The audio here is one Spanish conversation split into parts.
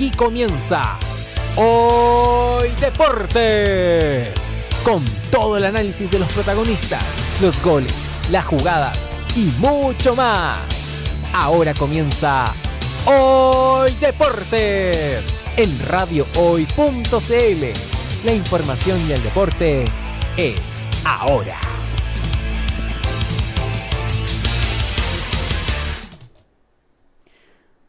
Aquí comienza Hoy Deportes. Con todo el análisis de los protagonistas, los goles, las jugadas y mucho más. Ahora comienza Hoy Deportes en radiohoy.cl. La información y el deporte es ahora.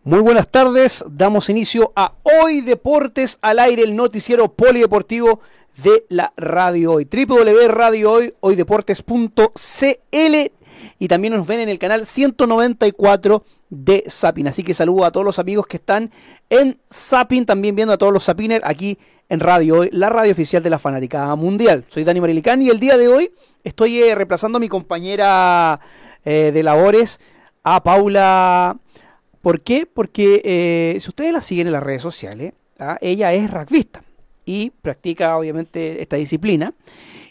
Muy buenas tardes, damos inicio a Hoy Deportes al aire, el noticiero polideportivo de la Radio Hoy. www.radiohoy, hoydeportes.cl y también nos ven en el canal 194 de Sapin. Así que saludo a todos los amigos que están en Sapin, también viendo a todos los Sapiners aquí en Radio Hoy, la radio oficial de la Fanaticada Mundial. Soy Dani Marilicán y el día de hoy estoy eh, reemplazando a mi compañera eh, de labores, a Paula ¿Por qué? Porque eh, si ustedes la siguen en las redes sociales, ¿ah? ella es rugbyista y practica obviamente esta disciplina.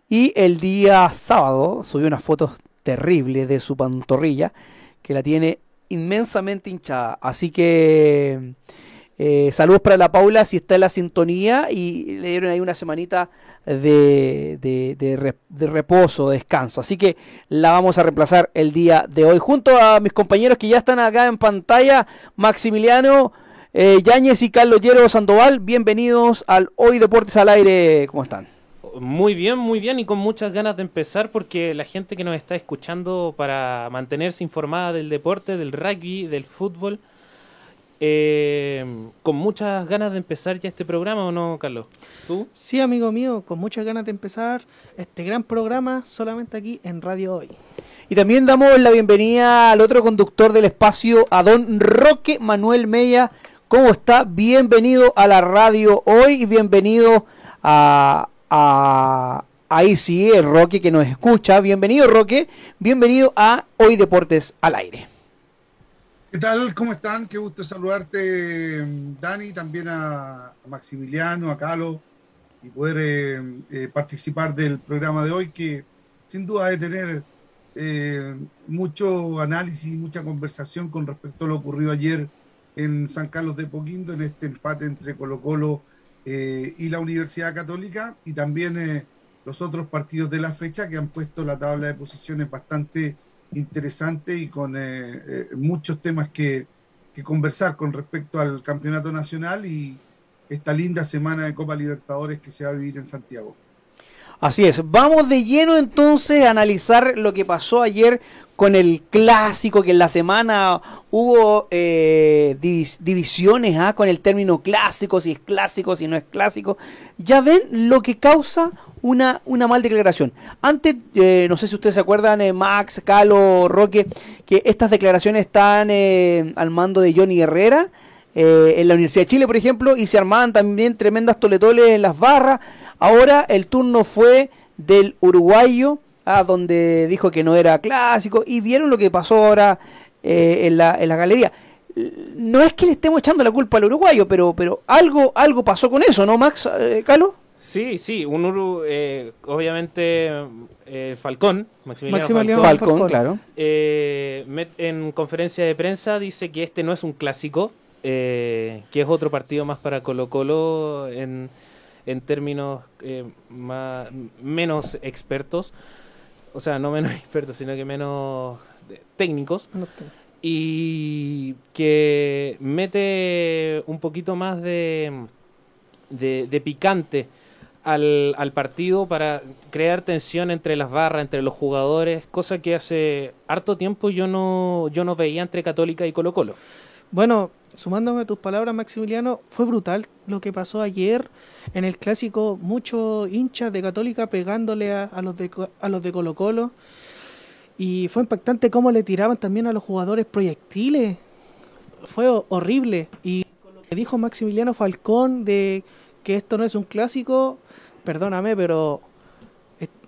Y el día sábado subió unas fotos terribles de su pantorrilla que la tiene inmensamente hinchada. Así que eh, saludos para la Paula si está en la sintonía y le dieron ahí una semanita de, de, reposo, descanso. Así que la vamos a reemplazar el día de hoy. Junto a mis compañeros que ya están acá en pantalla, Maximiliano eh, Yáñez y Carlos Llero Sandoval, bienvenidos al Hoy Deportes al Aire. ¿Cómo están? Muy bien, muy bien y con muchas ganas de empezar porque la gente que nos está escuchando para mantenerse informada del deporte, del rugby, del fútbol, eh, con muchas ganas de empezar ya este programa, ¿o no, Carlos? ¿Tú? Sí, amigo mío, con muchas ganas de empezar este gran programa solamente aquí en Radio Hoy. Y también damos la bienvenida al otro conductor del espacio, a don Roque Manuel Mella. ¿Cómo está? Bienvenido a la radio hoy y bienvenido a, a, ahí sí, el Roque que nos escucha. Bienvenido, Roque. Bienvenido a Hoy Deportes al Aire. ¿Qué tal? ¿Cómo están? Qué gusto saludarte, Dani, también a, Maximiliano, a Calo, y poder eh, eh, participar del programa de hoy, que sin duda de tener eh, mucho análisis y mucha conversación con respecto a lo ocurrido ayer en San Carlos de Poquindo, en este empate entre Colo Colo y la Universidad Católica, y también los otros partidos de la fecha que han puesto la tabla de posiciones bastante interesante y con eh, eh, muchos temas que, que, conversar con respecto al campeonato nacional y esta linda semana de Copa Libertadores que se va a vivir en Santiago. Así es, vamos de lleno entonces a analizar lo que pasó ayer con el clásico, que en la semana hubo eh, divisiones ¿ah? con el término clásico, si es clásico, si no es clásico. Ya ven lo que causa una, una mal declaración. Antes, eh, no sé si ustedes se acuerdan, eh, Max, Calo, Roque, que estas declaraciones están al mando de Johnny Herrera. en la Universidad de Chile, por ejemplo, y se armaban también tremendas toletoles en las barras. Ahora el turno fue del uruguayo, a donde dijo que no era clásico, y vieron lo que pasó ahora en, la, en la galería. No es que le estemos echando la culpa al uruguayo, pero, pero algo, algo pasó con eso, ¿no, Max, Calo? Sí, sí, un Uru, eh, obviamente eh, Falcón, Maximiliano, Falcón, claro. Eh, en conferencia de prensa dice que este no es un clásico, que es otro partido más para Colo Colo en, en términos más, menos expertos, o sea, no menos expertos, sino que menos técnicos. Y que mete un poquito más de, de, de picante al, al, partido para crear tensión entre las barras, entre los jugadores, cosa que hace harto tiempo yo no, yo no veía entre Católica y Colo Colo. Bueno, sumándome a tus palabras, Maximiliano, fue brutal lo que pasó ayer en el clásico, muchos hinchas de Católica pegándole a, a, los de, a los de Colo Colo. Y fue impactante cómo le tiraban también a los jugadores proyectiles. Fue horrible. Y lo que dijo Maximiliano Falcón de que esto no es un clásico, perdóname, pero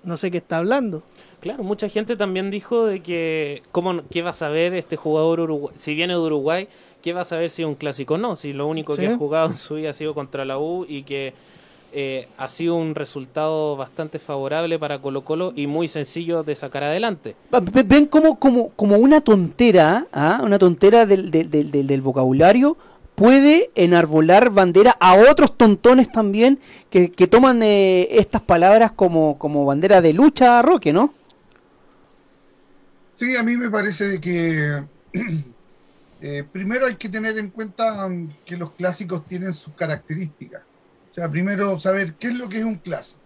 no sé qué está hablando. Claro, mucha gente también dijo de que, ¿cómo, ¿qué va a saber este jugador Uruguay? Si viene de Uruguay, ¿qué va a saber si es un clásico o no? Si lo único que ha jugado en su vida ha sido contra la U y que eh, ha sido un resultado bastante favorable para Colo Colo y muy sencillo de sacar adelante. Ven como, como, como una tontera, ¿ah? una tontera del, del, del, del vocabulario puede enarbolar bandera a otros tontones también que, que toman eh, estas palabras como, como bandera de lucha, Roque, ¿no? Sí, a mí me parece de que eh, primero hay que tener en cuenta um, que los clásicos tienen sus características. O sea, primero saber qué es lo que es un clásico.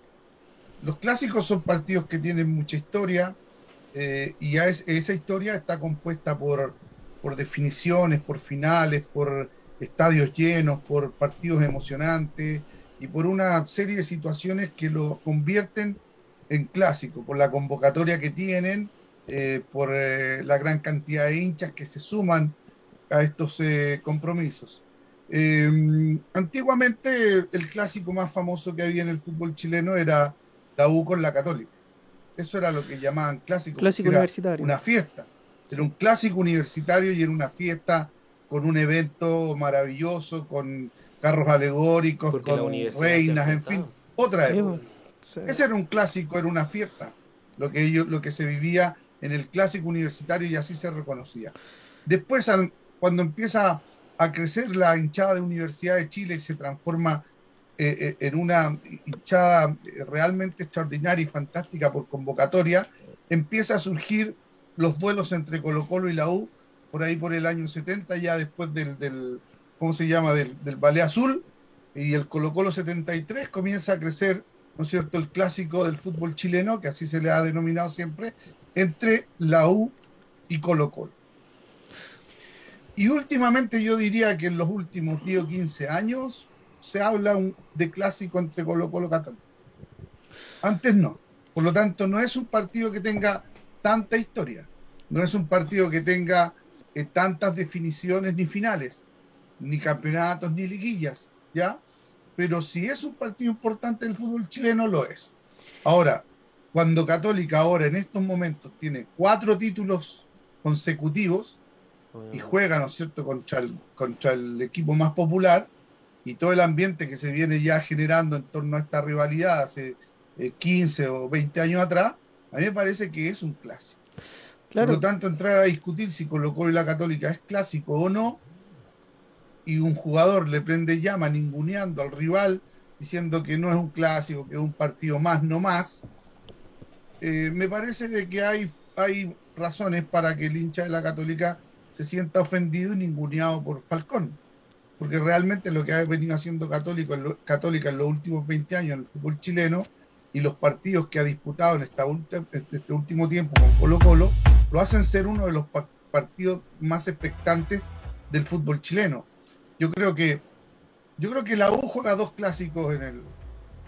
Los clásicos son partidos que tienen mucha historia eh, y esa historia está compuesta por, por definiciones, por finales, por estadios llenos, por partidos emocionantes y por una serie de situaciones que lo convierten en clásico, por la convocatoria que tienen, eh, por la gran cantidad de hinchas que se suman a estos eh, compromisos. Eh, antiguamente el clásico más famoso que había en el fútbol chileno era la U con la Católica. Eso era lo que llamaban clásico. Clásico universitario. Una fiesta. Era un clásico universitario y era una fiesta con un evento maravilloso, con carros alegóricos, Porque con reinas, en fin. Otra Sí, época. Sí. Ese era un clásico, era una fiesta, lo que, ellos, lo que se vivía en el clásico universitario y así se reconocía. Después, al- cuando empieza a crecer la hinchada de Universidad de Chile y se transforma eh, eh, en una hinchada eh, realmente extraordinaria y fantástica por convocatoria, empieza a surgir los duelos entre Colo Colo y la U, por ahí por el año 70, ya después del, del ¿cómo se llama?, del, del Ballet Azul, y el Colo Colo 73 comienza a crecer ¿no es cierto?, el clásico del fútbol chileno, que así se le ha denominado siempre, entre la U y Colo Colo. Y últimamente yo diría que en los últimos 10 o 15 años se habla un- de clásico entre Colo Colo y Católica. Antes no. Por lo tanto, no es un partido que tenga tanta historia. No es un partido que tenga eh, tantas definiciones ni finales, ni campeonatos, ni liguillas, ¿ya? pero si es un partido importante del fútbol chileno, lo es. Ahora, cuando Católica ahora en estos momentos tiene cuatro títulos consecutivos y juega, ¿no es cierto?, contra el, contra el equipo más popular y todo el ambiente que se viene ya generando en torno a esta rivalidad hace eh, 15 o 20 años atrás, a mí me parece que es un clásico. Por Claro, lo tanto, entrar a discutir si Colo Colo y la Católica es clásico o no, y un jugador le prende llama ninguneando al rival, diciendo que no es un clásico, que es un partido más, no más, eh, me parece de que hay, hay razones para que el hincha de la Católica se sienta ofendido y ninguneado por Falcón. Porque realmente lo que ha venido haciendo Católico en lo- Católica en los últimos 20 años en el fútbol chileno y los partidos que ha disputado en esta ulti- este último tiempo con Colo Colo, lo hacen ser uno de los pa- partidos más expectantes del fútbol chileno. Yo creo que yo creo que la U juega dos clásicos en el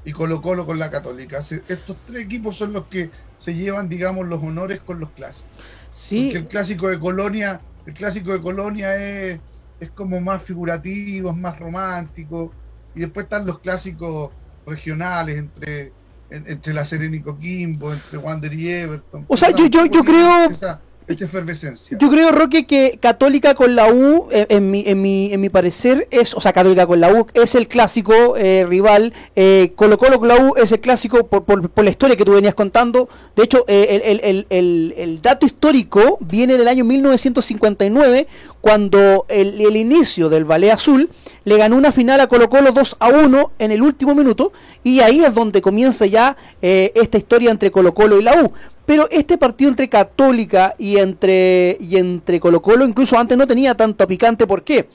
y Colo Colo con la Católica. Se- Estos tres equipos son los que se llevan, digamos, los honores con los clásicos. sí, Porque el clásico de Colonia, el clásico de Colonia es, es como más figurativo, es más romántico. Y después están los clásicos regionales entre, en- entre la Serena y Coquimbo, entre Wander y Everton. O sea, yo- yo- yo creo- Esa, esa efervescencia. Yo creo, Roque, que Católica con la U, eh, en, mi, en, mi, en mi parecer, es, o sea, Católica con la U es el clásico eh, rival. Eh, Colo Colo con la U es el clásico por, por, por la historia que tú venías contando. De hecho, eh, el, el, el, el, dato histórico viene del año 1959, cuando el, el inicio del Ballet Azul le ganó una final a Colo Colo 2 a 1 en el último minuto. Y ahí es donde comienza ya eh, esta historia entre Colo Colo y la U. Pero este partido entre Católica y entre, y entre Colo Colo incluso antes no tenía tanto picante. ¿Por qué?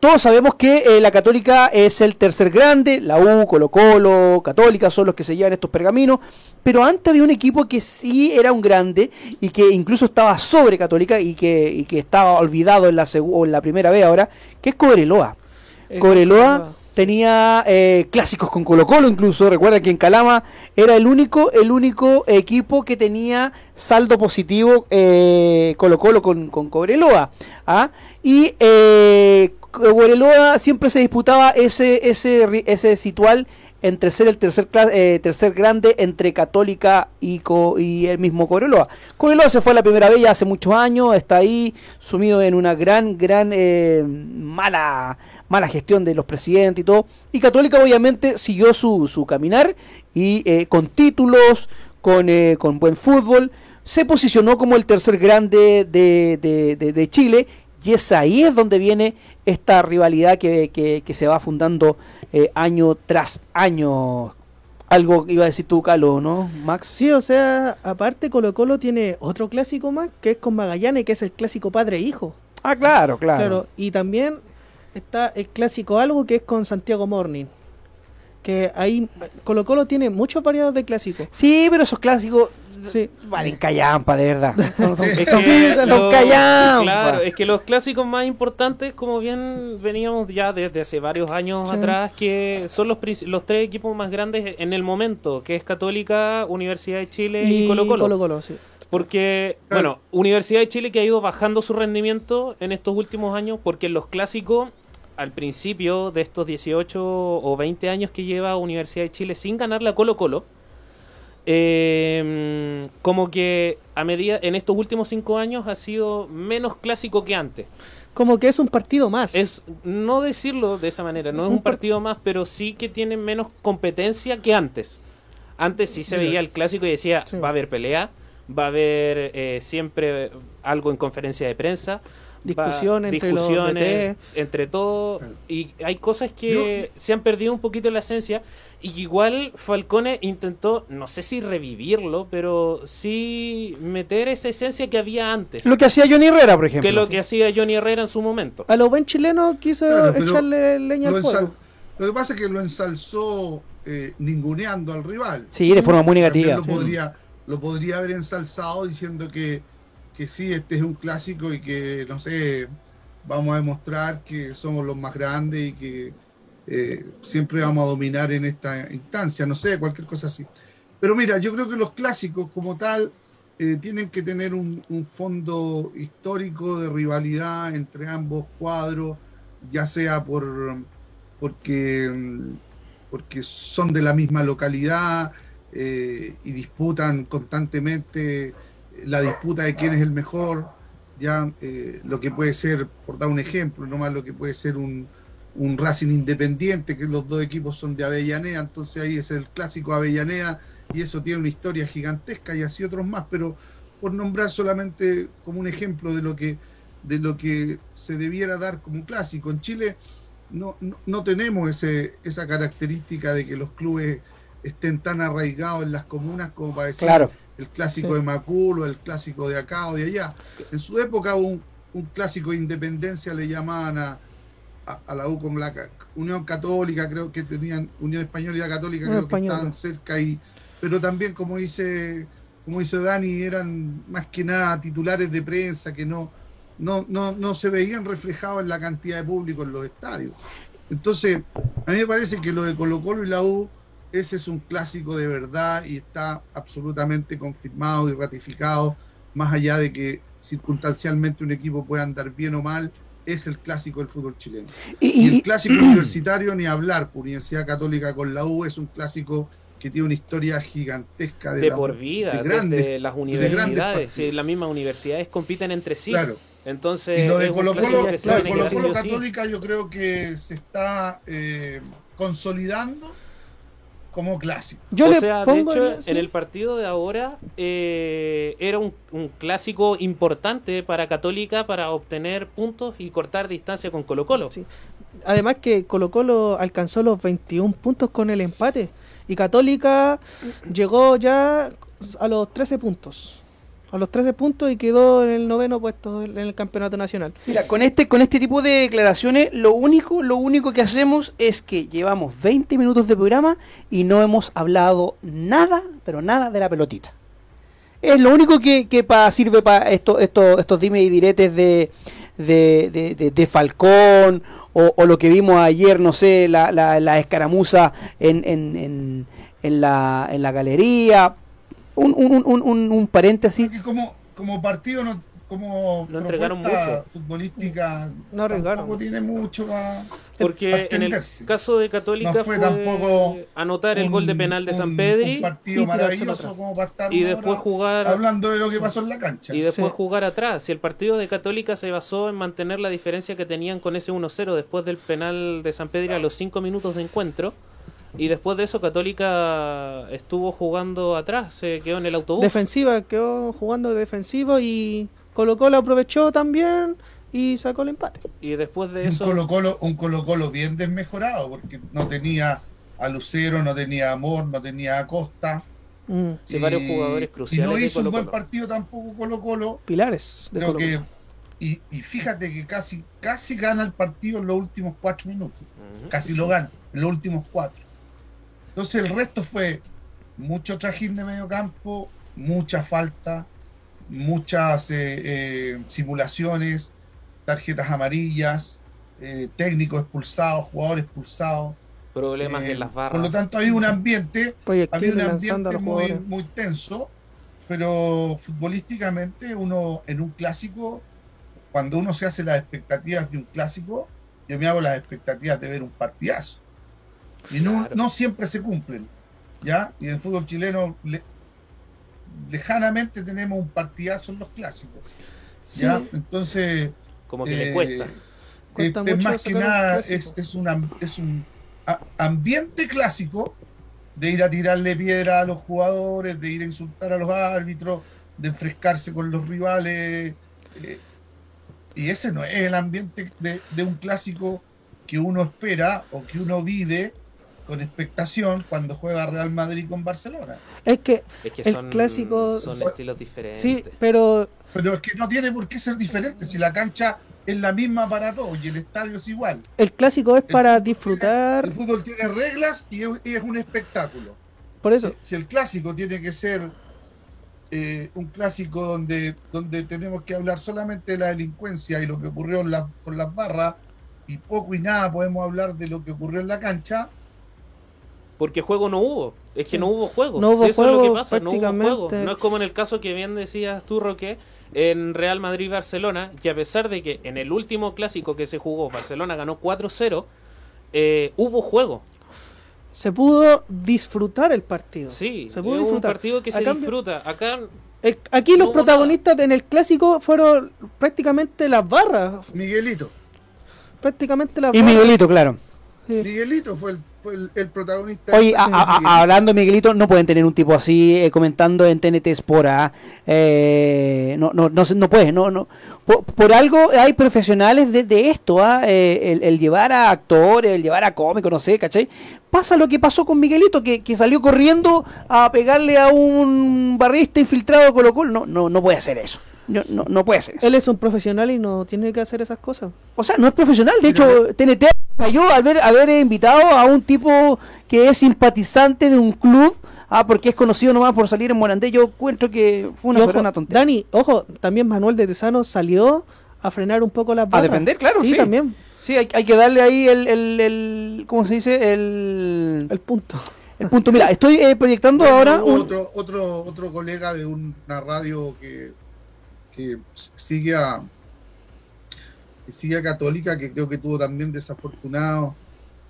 Todos sabemos que eh, la Católica es el tercer grande, la U, Colo Colo, Católica son los que se llevan estos pergaminos, pero antes había un equipo que sí era un grande y que incluso estaba sobre Católica y que, y que estaba olvidado en la, en la primera vez ahora, que es Cobreloa. el Cobreloa tenía eh, clásicos con Colo Colo incluso, recuerda que en Calama era el único, el único equipo que tenía saldo positivo eh, Colo Colo con, con Cobreloa. ¿ah? Y eh, Cobreloa siempre se disputaba ese, ese, ese situal entre ser el tercer, eh, tercer grande entre Católica y, Co- y el mismo Cobreloa. Cobreloa se fue la primera vez ya hace muchos años, está ahí sumido en una gran, gran eh, mala, mala gestión de los presidentes y todo. Y Católica obviamente siguió su, su caminar y eh, con títulos, con, eh, con buen fútbol, se posicionó como el tercer grande de, de- de- de Chile y es ahí es donde viene esta rivalidad que, que, que se va fundando eh, año tras año. Algo que iba a decir tú, Calo, ¿no, Max? Sí, o sea, aparte Colo Colo tiene otro clásico más, que es con Magallanes, que es el clásico padre-hijo. Ah, claro, claro. Claro, y también está el clásico algo que es con Santiago Morning. Que ahí Colo Colo tiene muchos variados de clásicos. Sí, pero esos clásicos Sí. valen callampa, de verdad. Son, son, Es son- que son lo- callampa. Claro, es que los clásicos más importantes, como bien veníamos ya desde hace varios años Sí. atrás, que son los, los tres equipos más grandes en el momento, que es Católica, Universidad de Chile y, Colo Colo. Colo Colo, sí. Porque, Claro. bueno, Universidad de Chile que ha ido bajando su rendimiento en estos últimos años, porque en los clásicos, al principio de estos 18 o 20 años que lleva Universidad de Chile sin ganar la Colo Colo, eh, como que a medida en estos últimos cinco años ha sido menos clásico que antes. Como que es un partido más. Es no decirlo de esa manera, no es Un un par- partido más, pero sí que tiene menos competencia que antes. Antes sí se veía el clásico y decía, Sí. va a haber pelea, va a haber eh, siempre algo en conferencia de prensa. Va- Discusión entre los discusiones DT. entre todo y hay cosas que se han perdido un poquito la esencia y igual Falcone intentó no sé si revivirlo pero sí meter esa esencia que había antes Lo que hacía Johnny Herrera, por ejemplo. que lo que hacía Johnny Herrera en su momento A lo buen chileno quiso Claro, echarle leña al fuego. lo que pasa es que lo ensalzó eh, ninguneando al rival. Sí, de forma muy También negativa. Lo sí. podría, lo podría haber ensalzado diciendo que, que sí, este es un clásico y que, no sé, vamos a demostrar que somos los más grandes y que eh, siempre vamos a dominar en esta instancia, no sé, cualquier cosa así. Pero mira, yo creo que los clásicos como tal eh, tienen que tener un, fondo histórico de rivalidad entre ambos cuadros, ya sea por porque, porque son de la misma localidad eh, y disputan constantemente la disputa de quién es el mejor, ya eh, lo que puede ser, por dar un ejemplo, nomás lo que puede ser un, un Racing Independiente, que los dos equipos son de Avellaneda, entonces ahí es el clásico Avellaneda y eso tiene una historia gigantesca y así otros más, pero por nombrar solamente como un ejemplo de lo que de lo que se debiera dar como clásico. En Chile no, no, tenemos ese, esa característica de que los clubes estén tan arraigados en las comunas como para decir Claro. El clásico Sí. de Macul o el clásico de acá o de allá. En su época un, un clásico de independencia le llamaban a, a, a la U con la Unión Católica, creo que tenían Unión Española y la Católica, Unión creo que estaban cerca y pero también como dice como dice Dani, eran más que nada titulares de prensa que no, no, no, no se veían reflejados en la cantidad de público en los estadios. Entonces, a mí me parece que lo de Colo Colo y la U, ese es un clásico de verdad y está absolutamente confirmado y ratificado, más allá de que circunstancialmente un equipo pueda andar bien o mal, es el clásico del fútbol chileno. Y, el clásico universitario, ni hablar, por Universidad Católica con la U, es un clásico que tiene una historia gigantesca de, de la- por vida, de grandes- desde las universidades, sí, las mismas universidades compiten entre sí. Claro. Entonces, Y lo de Colo Colo, lo de sí. Católica yo creo que se está eh, consolidando como clásico. Yo o le sea, de hecho, en el partido de ahora eh, era un, un clásico importante para Católica para obtener puntos y cortar distancia con Colo Colo. Sí. Además que Colo Colo alcanzó los 21 puntos con el empate y Católica llegó ya a los 13 puntos. A los 13 puntos y quedó en el noveno puesto en el campeonato nacional. Mira, con este, con este tipo de declaraciones, lo único, lo único que hacemos es que llevamos 20 minutos de programa y no hemos hablado nada, pero nada de la pelotita. Es lo único que, que pa- sirve para esto, esto, estos dime y diretes de, de, de- de- de Falcón o, lo que vimos ayer, no sé, la, la, la escaramuza en, en, en, en la, en la galería. Un, un, un, un- paréntesis. Porque como, como partido, no, como No entregaron mucho. futbolística, No tampoco tiene mucho para Porque para en el caso de Católica No fue, fue tampoco anotar el gol de penal de San un- Pedri Un partido y maravilloso como para estar y una después jugar hablando de lo que Sí. pasó en la cancha. y después Sí. jugar atrás. Si el partido de Católica se basó en mantener la diferencia que tenían con ese 1-0 después del penal de San Pedro a los 5 minutos de encuentro. Y después de eso Católica estuvo jugando atrás, se quedó en el autobús. Defensiva, quedó jugando de defensivo y Colo Colo aprovechó también y sacó el empate. Y después de Un eso, Colo Colo, un Colo Colo bien desmejorado, porque no tenía a Lucero, no tenía a Amor, no tenía a Costa. Mm, sí, varios y- jugadores Y cruciales no de hizo un buen partido tampoco Colo Colo. Pilares de Creo Colo que, y, y fíjate que casi, casi gana el partido en los últimos cuatro minutos. Casi lo gana en los últimos cuatro. Entonces el resto fue mucho trajín de medio campo, mucha falta, muchas eh, eh, simulaciones, tarjetas amarillas, eh, técnicos expulsados, jugadores expulsados. problemas Eh, en las barras. Por lo tanto, hay un ambiente, había un ambiente muy, muy tenso, pero futbolísticamente uno en un clásico, cuando uno se hace las expectativas de un clásico, yo me hago las expectativas de ver un partidazo. Y no, Claro. no siempre se cumplen, ¿ya? Y en el fútbol chileno le- lejanamente tenemos un partidazo en los clásicos, ¿ya? Sí. Entonces... Como que le eh, cuesta. Cuesta es- es mucho más que nada es, es un, am- es un a- ambiente clásico de ir a tirarle piedra a los jugadores, de ir a insultar a los árbitros, de enfrescarse con los rivales. eh, y ese no es el ambiente de, de un clásico que uno espera o que uno vive con expectación cuando juega Real Madrid con Barcelona. Es que, Es que el son, clásico- son estilos diferentes. sí, pero Pero es que no tiene por qué ser diferente si la cancha es la misma para todos y el estadio es igual. el clásico es para disfrutar. El fútbol tiene reglas y es, y es un espectáculo. Por eso, Si, si el clásico tiene que ser eh, un clásico donde, donde tenemos que hablar solamente de la delincuencia y lo que ocurrió en la- con las barras y poco y nada podemos hablar de lo que ocurrió en la cancha, Porque juego no hubo. Es que Sí. no hubo juego. No hubo Si eso es lo que juego, pasa, no hubo juego. No es como en el caso que bien decías tú, Roque, en Real Madrid-Barcelona, que a pesar de que en el último clásico que se jugó, Barcelona ganó 4-0, eh, hubo juego. se pudo disfrutar el partido. Sí, se pudo es un disfrutar. partido que A se cambio- disfruta. Acá El- aquí los No protagonistas en el clásico fueron prácticamente las barras. Miguelito. Prácticamente las Y barras. Miguelito, claro. Sí. Miguelito fue el, el, el protagonista. Oye, a- a- Miguelito. hablando de Miguelito, no pueden tener un tipo así eh, comentando en TNT Sport. ¿ah? Eh, no, no, no, no puede, no, no. Por, por algo hay profesionales de, de esto, ¿ah? Eh, el, el llevar a actores, el llevar a cómicos, no sé, ¿cachai? Pasa lo que pasó con Miguelito, que, que salió corriendo a pegarle a un barrista infiltrado de Colo Colo. No, no, no puede hacer eso. No, no, no puede ser. Él es un profesional y no tiene que hacer esas cosas. O sea, no es profesional. De hecho, TNT falló haber, haber invitado a un tipo que es simpatizante de un club, ah, porque es conocido nomás por salir en Morandé. Yo encuentro que fue una ojo, tontería. Dani, ojo, también Manuel de Tesano salió a frenar un poco las barras. defender, claro, Sí, sí. también, Sí, hay, hay que darle ahí el, el, el- ¿cómo se dice? El, el punto. el punto. Mira, estoy eh, proyectando Bueno, ahora hubo un... otro, otro, otro colega de una radio que, que sigue a sigue a Católica, que creo que tuvo también desafortunado,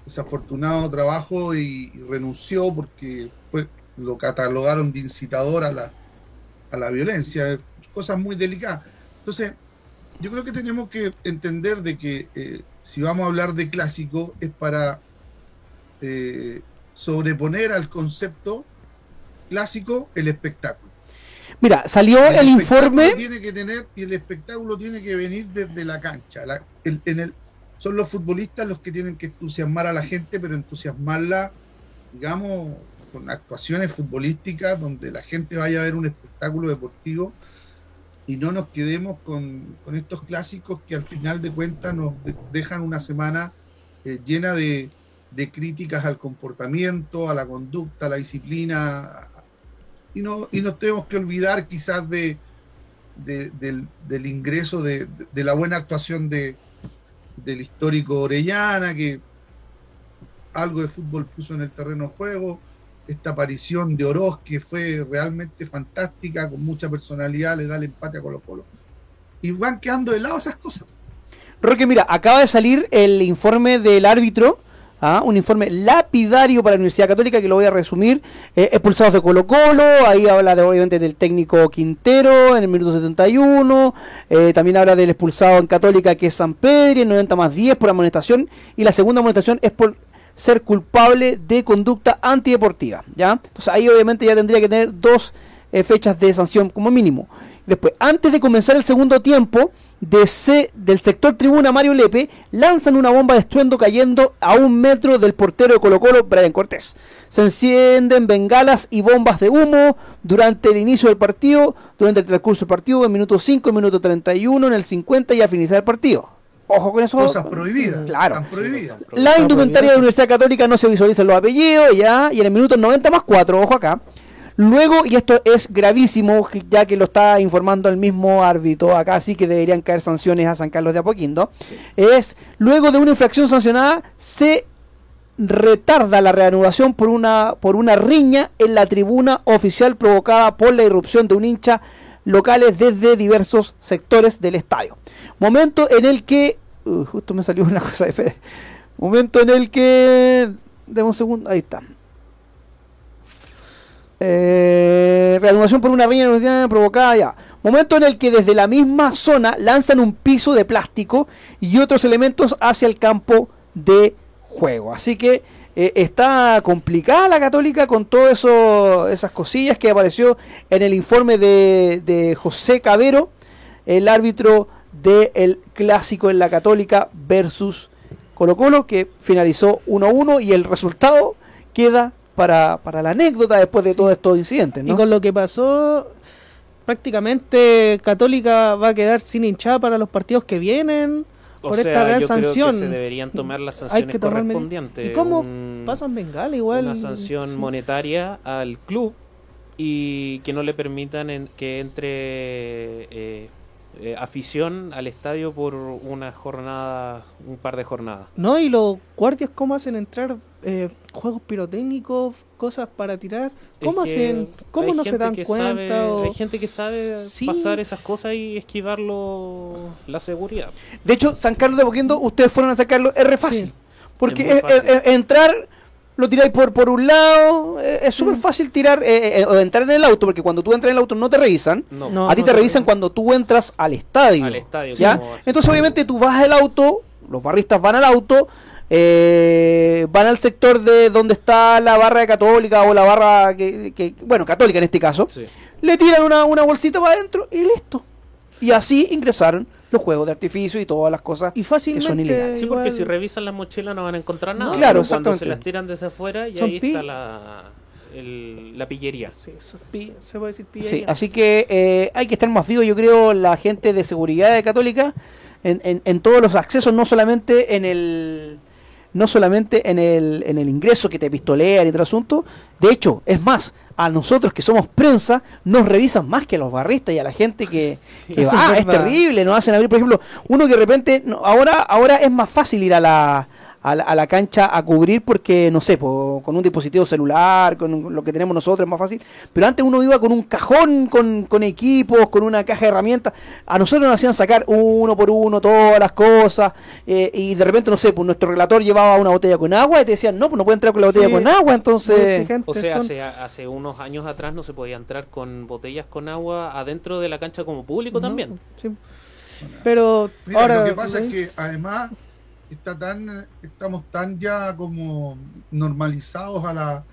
desafortunado trabajo y, y renunció porque fue, lo catalogaron de incitador a la, a la violencia, cosas muy delicadas. Entonces, yo creo que tenemos que entender de que eh, si vamos a hablar de clásico es para eh, sobreponer al concepto clásico el espectáculo. Mira, salió el, espectáculo informe... tiene que tener y el espectáculo tiene que venir desde la cancha. La- el- en el, son los futbolistas los que tienen que entusiasmar a la gente, pero entusiasmarla, digamos, con actuaciones futbolísticas donde la gente vaya a ver un espectáculo deportivo y no nos quedemos con, con estos clásicos que al final de cuentas nos de- dejan una semana eh, llena de, de críticas al comportamiento, a la conducta, a la disciplina, y no, y no tenemos que olvidar quizás de, de- del, ingreso de, de- de la buena actuación de, del histórico Orellana, que algo de fútbol puso en el terreno de juego, esta aparición de Oroz que fue realmente fantástica, con mucha personalidad, le da el empate a Colo Colo. Y van quedando de lado esas cosas. Roque, mira, acaba de salir el informe del árbitro, ¿ah? un informe lapidario para la Universidad Católica que lo voy a resumir. Eh, expulsados de Colo Colo, ahí habla de, obviamente del técnico Quintero en el minuto 71, eh, también habla del expulsado en Católica que es San Pedro, en 90 más 10 por amonestación, y la segunda amonestación es por ser culpable de conducta antideportiva, ¿ya? Entonces ahí obviamente ya tendría que tener dos eh, fechas de sanción como mínimo. Después, antes de comenzar el segundo tiempo, de C- del sector tribuna Mario Lepe, lanzan una bomba de estruendo cayendo a un metro del portero de Colo Colo, Brian Cortés. Se encienden bengalas y bombas de humo durante el inicio del partido, durante el transcurso del partido, en minuto 5, en minuto 31, en el 50 y al finalizar el partido. Ojo con eso. Cosas prohibidas. Claro. Están prohibidas. La indumentaria de la Universidad Católica no se visualizan los apellidos, ya, y en el minuto 90 más 4, ojo acá. Luego, y esto es gravísimo, ya que lo está informando el mismo árbitro, acá sí que deberían caer sanciones a San Carlos de Apoquindo, es, luego de una infracción sancionada, se retarda la reanudación por una, por una riña en la tribuna oficial provocada por la irrupción de un hincha locales desde diversos sectores del estadio. Momento en el que... uh, justo me salió una cosa de fe. Momento en el que... Deme un segundo. Ahí está. Eh, reanudación por una riña provocada ya. Momento en el que desde la misma zona lanzan un piso de plástico y otros elementos hacia el campo de juego. Así que eh, está complicada la católica con todas esas cosillas que apareció en el informe de, de José Cabero, el árbitro del clásico en la católica versus Colo Colo, que finalizó 1-1 y el resultado queda para, para la anécdota después de todos estos incidentes. ¿no? Y con lo que pasó, prácticamente Católica va a quedar sin hinchada para los partidos que vienen O por sea, esta gran yo creo que sanción. se deberían tomar las Hay sanciones que tomar medidas. correspondientes. ¿Y cómo Un- pasan Bengala igual? Una sanción Sí. monetaria al club y que no le permitan en- que entre eh, eh, afición al estadio por una jornada, un par de jornadas. No, y los guardias, ¿cómo hacen entrar eh, juegos pirotécnicos, cosas para tirar? ¿Cómo Es que hacen? ¿Cómo no se dan cuenta? sabe- o- Hay gente que sabe Sí. pasar esas cosas y esquivarlo la seguridad. De hecho, San Carlos de Boquendo, ustedes fueron a San Carlos, es re fácil. Sí. Porque Es muy es- es- fácil. es- entrar, lo tiráis por, por un lado, eh, es súper fácil tirar eh, eh, o entrar en el auto, porque cuando tú entras en el auto no te revisan. No, No. a ti te revisan cuando tú entras al estadio. Al estadio, ¿ya? Entonces, obviamente, tú vas al auto, los barristas van al auto, eh, van al sector de donde está la barra de Católica o la barra, que, que- bueno, Católica en este caso, Sí. le tiran una, una bolsita para adentro y listo. Y así ingresaron los juegos de artificio y todas las cosas Y que son ilegales. Sí, porque igual- si revisan las mochilas no van a encontrar nada. No, claro, cuando se las tiran desde afuera y Son ahí pi- está la, el- la pillería. Sí, pi- se puede decir Sí, pillería. así que eh, hay que estar más vivo, yo creo, la gente de seguridad de Católica en, en- en todos los accesos, no solamente en el no solamente en el, en el ingreso que te pistolean y todo el asunto. De hecho, es más, a nosotros que somos prensa, nos revisan más que a los barristas y a la gente que, que Eso va. es Es, verdad. terrible, nos hacen abrir, por ejemplo, uno que de repente, ahora, ahora es más fácil ir a la, a la, a la cancha a cubrir porque, no sé, po, con un dispositivo celular, con lo que tenemos nosotros es más fácil. Pero antes uno iba con un cajón, con, con equipos, con una caja de herramientas. A nosotros nos hacían sacar uno por uno todas las cosas. eh, y de repente, no sé, pues nuestro relator llevaba una botella con agua y te decían, no, pues no puede entrar con la botella Sí, con agua. Entonces, O sea, son. hace, hace unos años atrás no se podía entrar con botellas con agua adentro de la cancha como público No, también. sí. Pero Mira, ahora. lo que pasa es que además está tan, estamos tan ya como normalizados a la,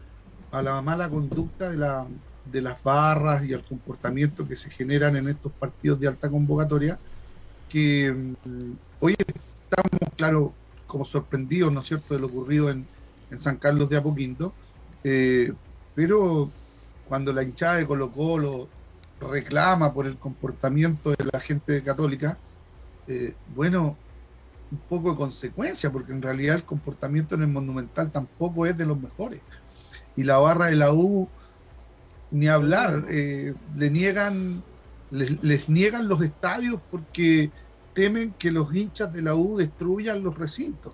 a la mala conducta de, la, de las barras y al comportamiento que se generan en estos partidos de alta convocatoria, que mm, hoy estamos, claro, como sorprendidos, ¿no es cierto?, de lo ocurrido en, en San Carlos de Apoquindo, eh, pero cuando la hinchada de Colo Colo reclama por el comportamiento de la gente católica, eh, bueno, un poco de consecuencia, porque en realidad el comportamiento en el Monumental tampoco es de los mejores. Y la barra de la U, ni hablar, eh, le niegan, les, les niegan los estadios porque temen que los hinchas de la U destruyan los recintos.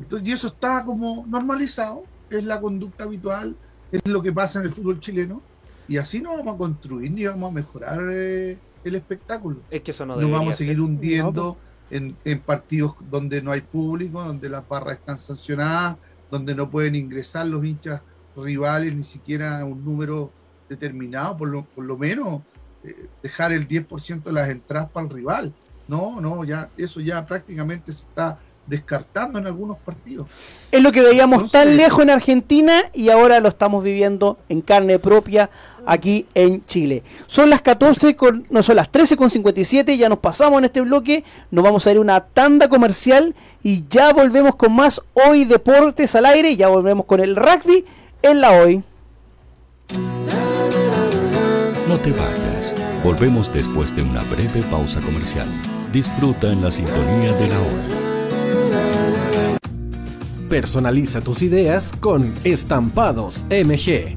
Entonces, y eso está como normalizado, es la conducta habitual, es lo que pasa en el fútbol chileno, y así no vamos a construir ni vamos a mejorar eh, el espectáculo Es que eso no nos debería vamos a seguir ser. hundiendo en, en partidos donde no hay público, donde las barras están sancionadas, donde no pueden ingresar los hinchas rivales, ni siquiera un número determinado, por lo, por lo menos eh, dejar el 10% de las entradas para el rival. No, no, ya eso ya prácticamente se está descartando en algunos partidos. es lo que veíamos tan lejos en Argentina y ahora lo estamos viviendo en carne propia aquí en Chile. Son las 14 con, no son las 13 con 57, ya nos pasamos en este bloque, nos vamos a ir a una tanda comercial y ya volvemos con más Hoy Deportes al aire, ya volvemos con el rugby en la Hoy. No te vayas, volvemos después de una breve pausa comercial. Disfruta en la sintonía de la hora. Personaliza tus ideas con Estampados MG,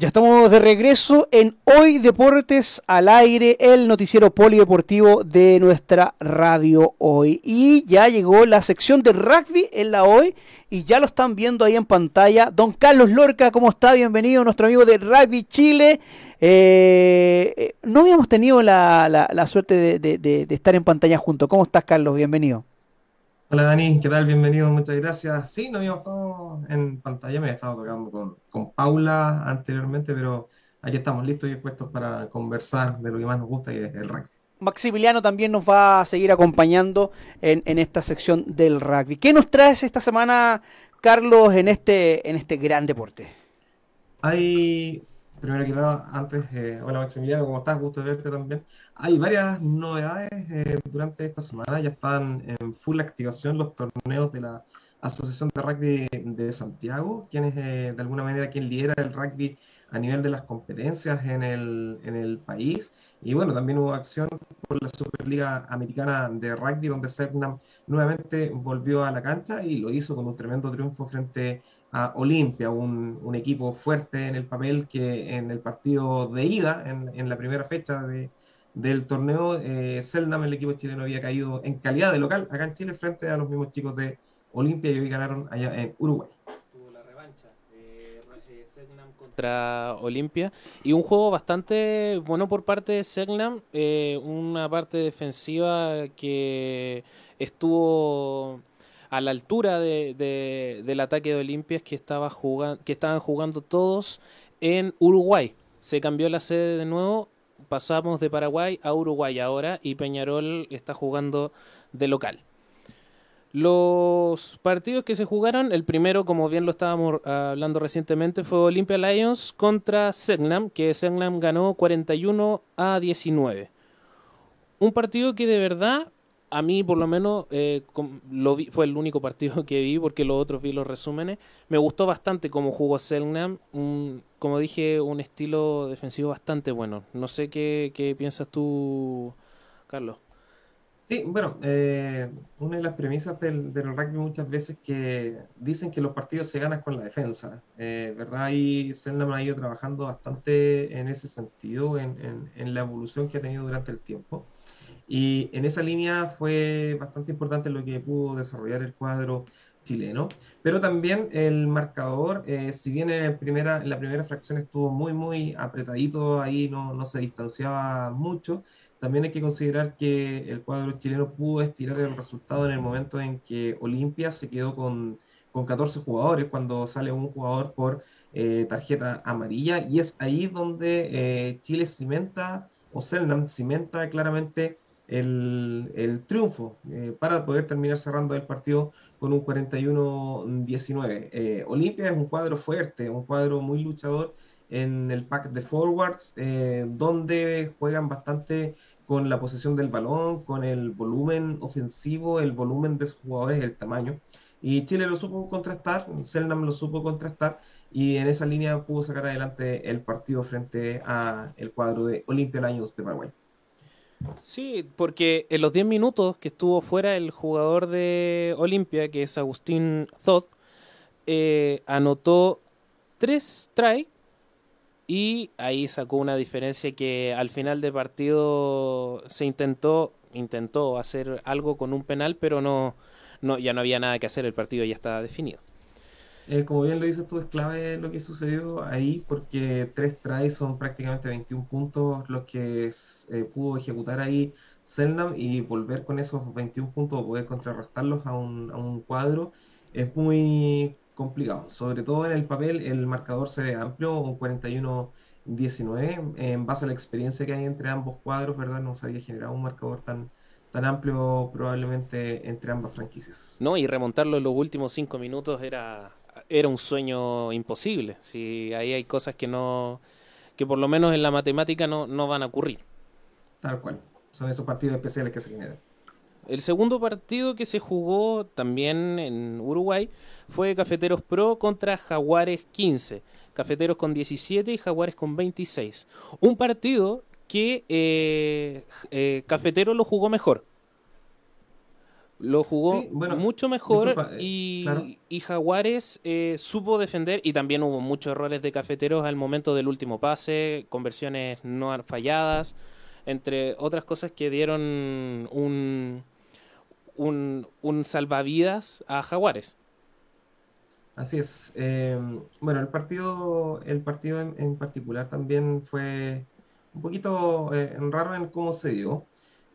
Ya estamos de regreso en Hoy Deportes al aire, el noticiero polideportivo de nuestra radio hoy. Y ya llegó la sección de rugby en la hoy y ya lo están viendo ahí en pantalla. Don Carlos Lorca, ¿cómo está? Bienvenido, nuestro amigo de Rugby Chile. Eh, eh, no habíamos tenido la, la, suerte de, estar en pantalla juntos. ¿Cómo estás, Carlos? Bienvenido. Hola, Dani. ¿Qué tal? Bienvenido. Muchas gracias. Sí, no habíamos estado en pantalla. Me había estado tocando con, con Paula anteriormente, pero aquí estamos listos y dispuestos para conversar de lo que más nos gusta, y es el rugby. Maximiliano también nos va a seguir acompañando en, en, esta sección del rugby. ¿Qué nos traes esta semana, Carlos, en este, en este gran deporte? Hay Primero que nada, antes, eh, hola Maximiliano, ¿cómo estás? Gusto de verte también. Hay varias novedades eh, durante esta semana, ya están en full activación los torneos de la Asociación de Rugby de Santiago, quien es eh, de alguna manera quien lidera el rugby a nivel de las competencias en el, en el país. Y bueno, también hubo acción por la Superliga Americana de Rugby, donde Segnam nuevamente volvió a la cancha y lo hizo con un tremendo triunfo frente a a Olimpia, un, un, equipo fuerte en el papel que en el partido de ida, en, en la primera fecha de, del torneo, eh, el equipo chileno, había caído en calidad de local acá en Chile frente a los mismos chicos de Olimpia y hoy ganaron allá en Uruguay. Tuvo la revancha de Selnam contra Olimpia y un juego bastante bueno por parte de Selnam, eh, una parte defensiva que estuvo a la altura de, del ataque de Olimpias que, estaba jugando, que estaban jugando todos en Uruguay. Se cambió la sede de nuevo, pasamos de Paraguay a Uruguay ahora y Peñarol está jugando de local. Los partidos que se jugaron, el primero, como bien lo estábamos hablando recientemente, fue Olympia Lions contra Segnam, que Segnam ganó 41 a 19. Un partido que de verdad a mí por lo menos eh, lo vi, fue el único partido que vi porque los otros vi los resúmenes. Me gustó bastante cómo jugó Selnam, como dije, un estilo defensivo bastante bueno. No sé qué, qué piensas tú, Carlos. Sí, bueno, eh, una de las premisas del, del, rugby muchas veces que dicen que los partidos se ganan con la defensa, eh, ¿verdad? Y Selnam ha ido trabajando bastante en ese sentido, en, en la evolución que ha tenido durante el tiempo. Y en esa línea fue bastante importante lo que pudo desarrollar el cuadro chileno. Pero también el marcador, eh, si bien en, primera, la primera fracción estuvo muy, muy apretadito, ahí no, no se distanciaba mucho, también hay que considerar que el cuadro chileno pudo estirar el resultado en el momento en que Olimpia se quedó con, con 14 jugadores, cuando sale un jugador por eh, tarjeta amarilla, y es ahí donde eh, Chile cimenta, o Selnam cimenta claramente el, triunfo eh, para poder terminar cerrando el partido con un 41-19. Eh, Olimpia es un cuadro fuerte, un cuadro muy luchador en el pack de forwards, eh, donde juegan bastante con la posesión del balón, con el volumen ofensivo, el volumen de sus jugadores, el tamaño. Y Chile lo supo contrastar, Selnam lo supo contrastar, y en esa línea pudo sacar adelante el partido frente a el cuadro de Olimpia Lions de Paraguay. Sí, porque en los 10 minutos que estuvo fuera el jugador de Olimpia, que es Agustín Zod, eh, anotó tres try y ahí sacó una diferencia que al final del partido se intentó intentó hacer algo con un penal, pero no, no ya no había nada que hacer, el partido ya estaba definido. Eh, como bien lo dices tú, es clave lo que sucedió ahí porque tres tries son prácticamente 21 puntos los que eh, pudo ejecutar ahí Selnam y volver con esos 21 puntos o poder contrarrestarlos a un, a un cuadro es muy complicado. Sobre todo en el papel el marcador se ve amplio, un 41-19. En base a la experiencia que hay entre ambos cuadros, ¿verdad? No se había generado un marcador tan, tan amplio probablemente entre ambas franquicias. No, y remontarlo en los últimos cinco minutos era era un sueño imposible. Si ahí hay cosas que no, que por lo menos en la matemática no, no van a ocurrir. Tal cual. Son esos partidos especiales que se generan. El segundo partido que se jugó también en Uruguay fue Cafeteros Pro contra Jaguares 15. Cafeteros con 17 y Jaguares con 26. Un partido que eh, eh, Cafetero lo jugó mejor lo jugó mucho mejor eh, y, Jaguares eh, supo defender y también hubo muchos errores de cafeteros al momento del último pase, conversiones no falladas, entre otras cosas que dieron un, un, salvavidas a Jaguares. Así es. Em, bueno, el partido, el partido en, particular también fue un poquito eh, raro en cómo se dio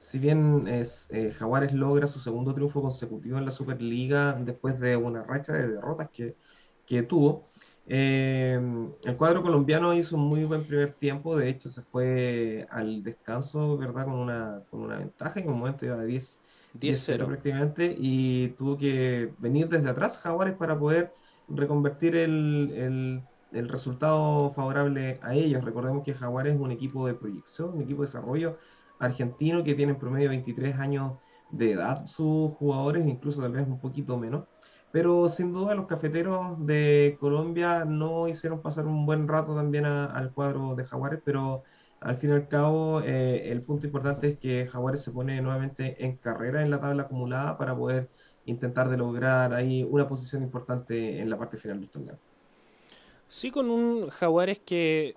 si bien es, eh, Jaguares logra su segundo triunfo consecutivo en la Superliga después de una racha de derrotas que, tuvo, eh, el cuadro colombiano hizo un muy buen primer tiempo, de hecho se fue al descanso, ¿verdad? Con una, con una ventaja, en un momento iba a 10, 0 prácticamente, y tuvo que venir desde atrás Jaguares para poder reconvertir el, el resultado favorable a ellos. Recordemos que Jaguares es un equipo de proyección, un equipo de desarrollo argentino que tienen promedio 23 años de edad sus jugadores, incluso tal vez un poquito menos. Pero sin duda los cafeteros de Colombia no hicieron pasar un buen rato también al cuadro de Jaguares, pero al fin y al cabo eh, el punto importante es que Jaguares se pone nuevamente en carrera en la tabla acumulada para poder intentar de lograr ahí una posición importante en la parte final del torneo. Sí, con un Jaguares que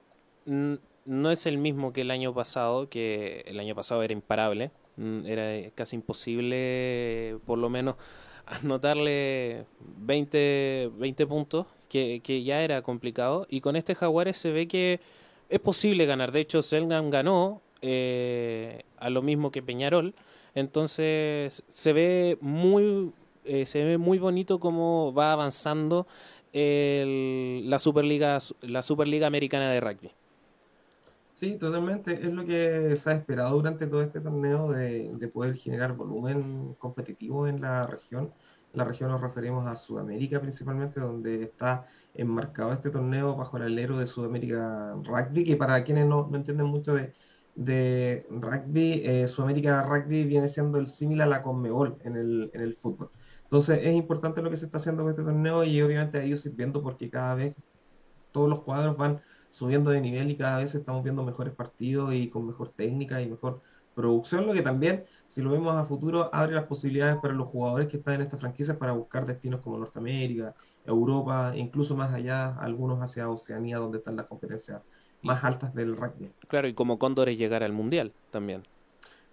no es el mismo que el año pasado, que el año pasado era imparable, mm, era casi imposible por lo menos anotarle 20, 20 puntos, que, ya era complicado, y con este Jaguares se ve que es posible ganar, de hecho Selgan ganó eh, a lo mismo que Peñarol, entonces se ve muy, eh, se ve muy bonito cómo va avanzando la Superliga, la Superliga Americana de Rugby. Sí, totalmente. Es lo que se ha esperado durante todo este torneo de, poder generar volumen competitivo en la región. la región nos referimos a Sudamérica principalmente, donde está enmarcado este torneo bajo el alero de Sudamérica Rugby, que para quienes no, entienden mucho de, de rugby, eh, Sudamérica Rugby viene siendo el similar a la Conmebol en el, en el fútbol. Entonces es importante lo que se está haciendo con este torneo y obviamente ha ido sirviendo porque cada vez todos los cuadros van subiendo de nivel y cada vez estamos viendo mejores partidos y con mejor técnica y mejor producción, lo que también, si lo vemos a futuro, abre las posibilidades para los jugadores que están en esta franquicia para buscar destinos como Norteamérica, Europa, incluso más allá, algunos hacia Oceanía, donde están las competencias más altas del rugby. Claro, y como Cóndores llegar al Mundial también.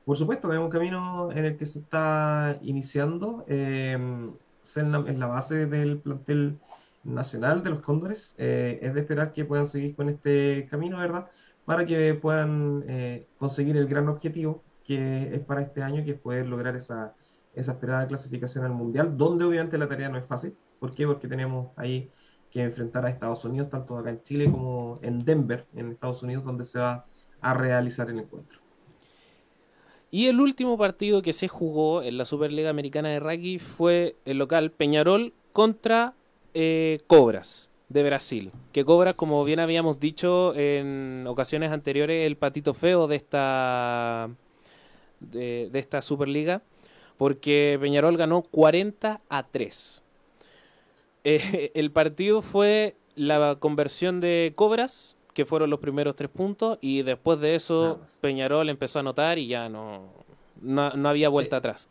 Por supuesto, es un camino en el que se está iniciando. Eh, es la base del plantel nacional de los Cóndores, eh, es de esperar que puedan seguir con este camino, ¿verdad? Para que puedan eh, conseguir el gran objetivo que es para este año, que es poder lograr esa, esa esperada clasificación al Mundial, donde obviamente la tarea no es fácil. ¿Por qué? Porque tenemos ahí que enfrentar a Estados Unidos, tanto acá en Chile como en Denver, en Estados Unidos, donde se va a realizar el encuentro. Y el último partido que se jugó en la Superliga Americana de Rugby fue el local Peñarol contra eh, Cobras de Brasil. Que Cobras, como bien habíamos dicho en ocasiones anteriores, el patito feo de esta, de, esta Superliga, porque Peñarol ganó 40 a 3. Eh, el partido fue la conversión de Cobras, que fueron los primeros tres puntos, y después de eso Peñarol empezó a anotar y ya no, no, había vuelta atrás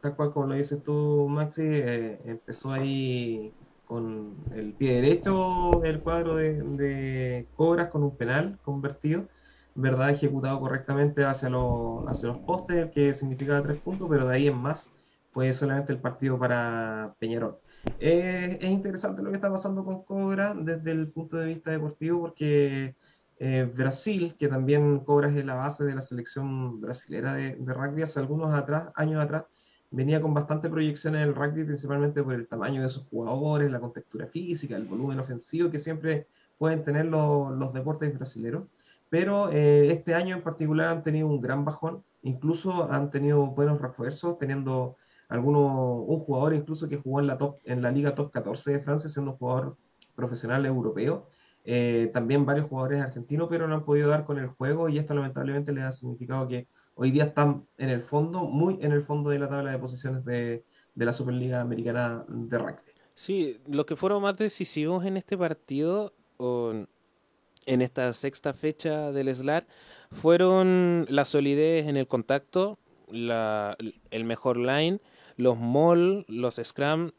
tal cual como lo dices tú, Maxi, eh, empezó ahí con el pie derecho el cuadro de, Cobras con un penal convertido, ¿verdad? Ejecutado correctamente hacia, los, hacia los postes, que significaba tres puntos, pero de ahí en más fue solamente el partido para Peñarol. es interesante lo que está pasando con Cobra desde el punto de vista deportivo porque eh, Brasil, que también Cobra es la base de la selección brasilera de, de rugby hace algunos atrás, años atrás, venía con bastante proyección en el rugby, principalmente por el tamaño de sus jugadores, la contextura física, el volumen ofensivo que siempre pueden tener los, deportes brasileños. Pero eh, este año en particular han tenido un gran bajón, incluso han tenido buenos refuerzos, teniendo algunos, un jugador incluso que jugó en la, top, en la Liga Top 14 de Francia, siendo un jugador profesional europeo. Eh, también varios jugadores argentinos, pero no han podido dar con el juego y esto lamentablemente les ha significado que hoy día están en el fondo, muy en el fondo de la tabla de posiciones de, la Superliga Americana de Rugby. Sí, los que fueron más decisivos en este partido, en esta sexta fecha del SLAR, fueron la solidez en el contacto, la, el mejor line, los mall, los scrum,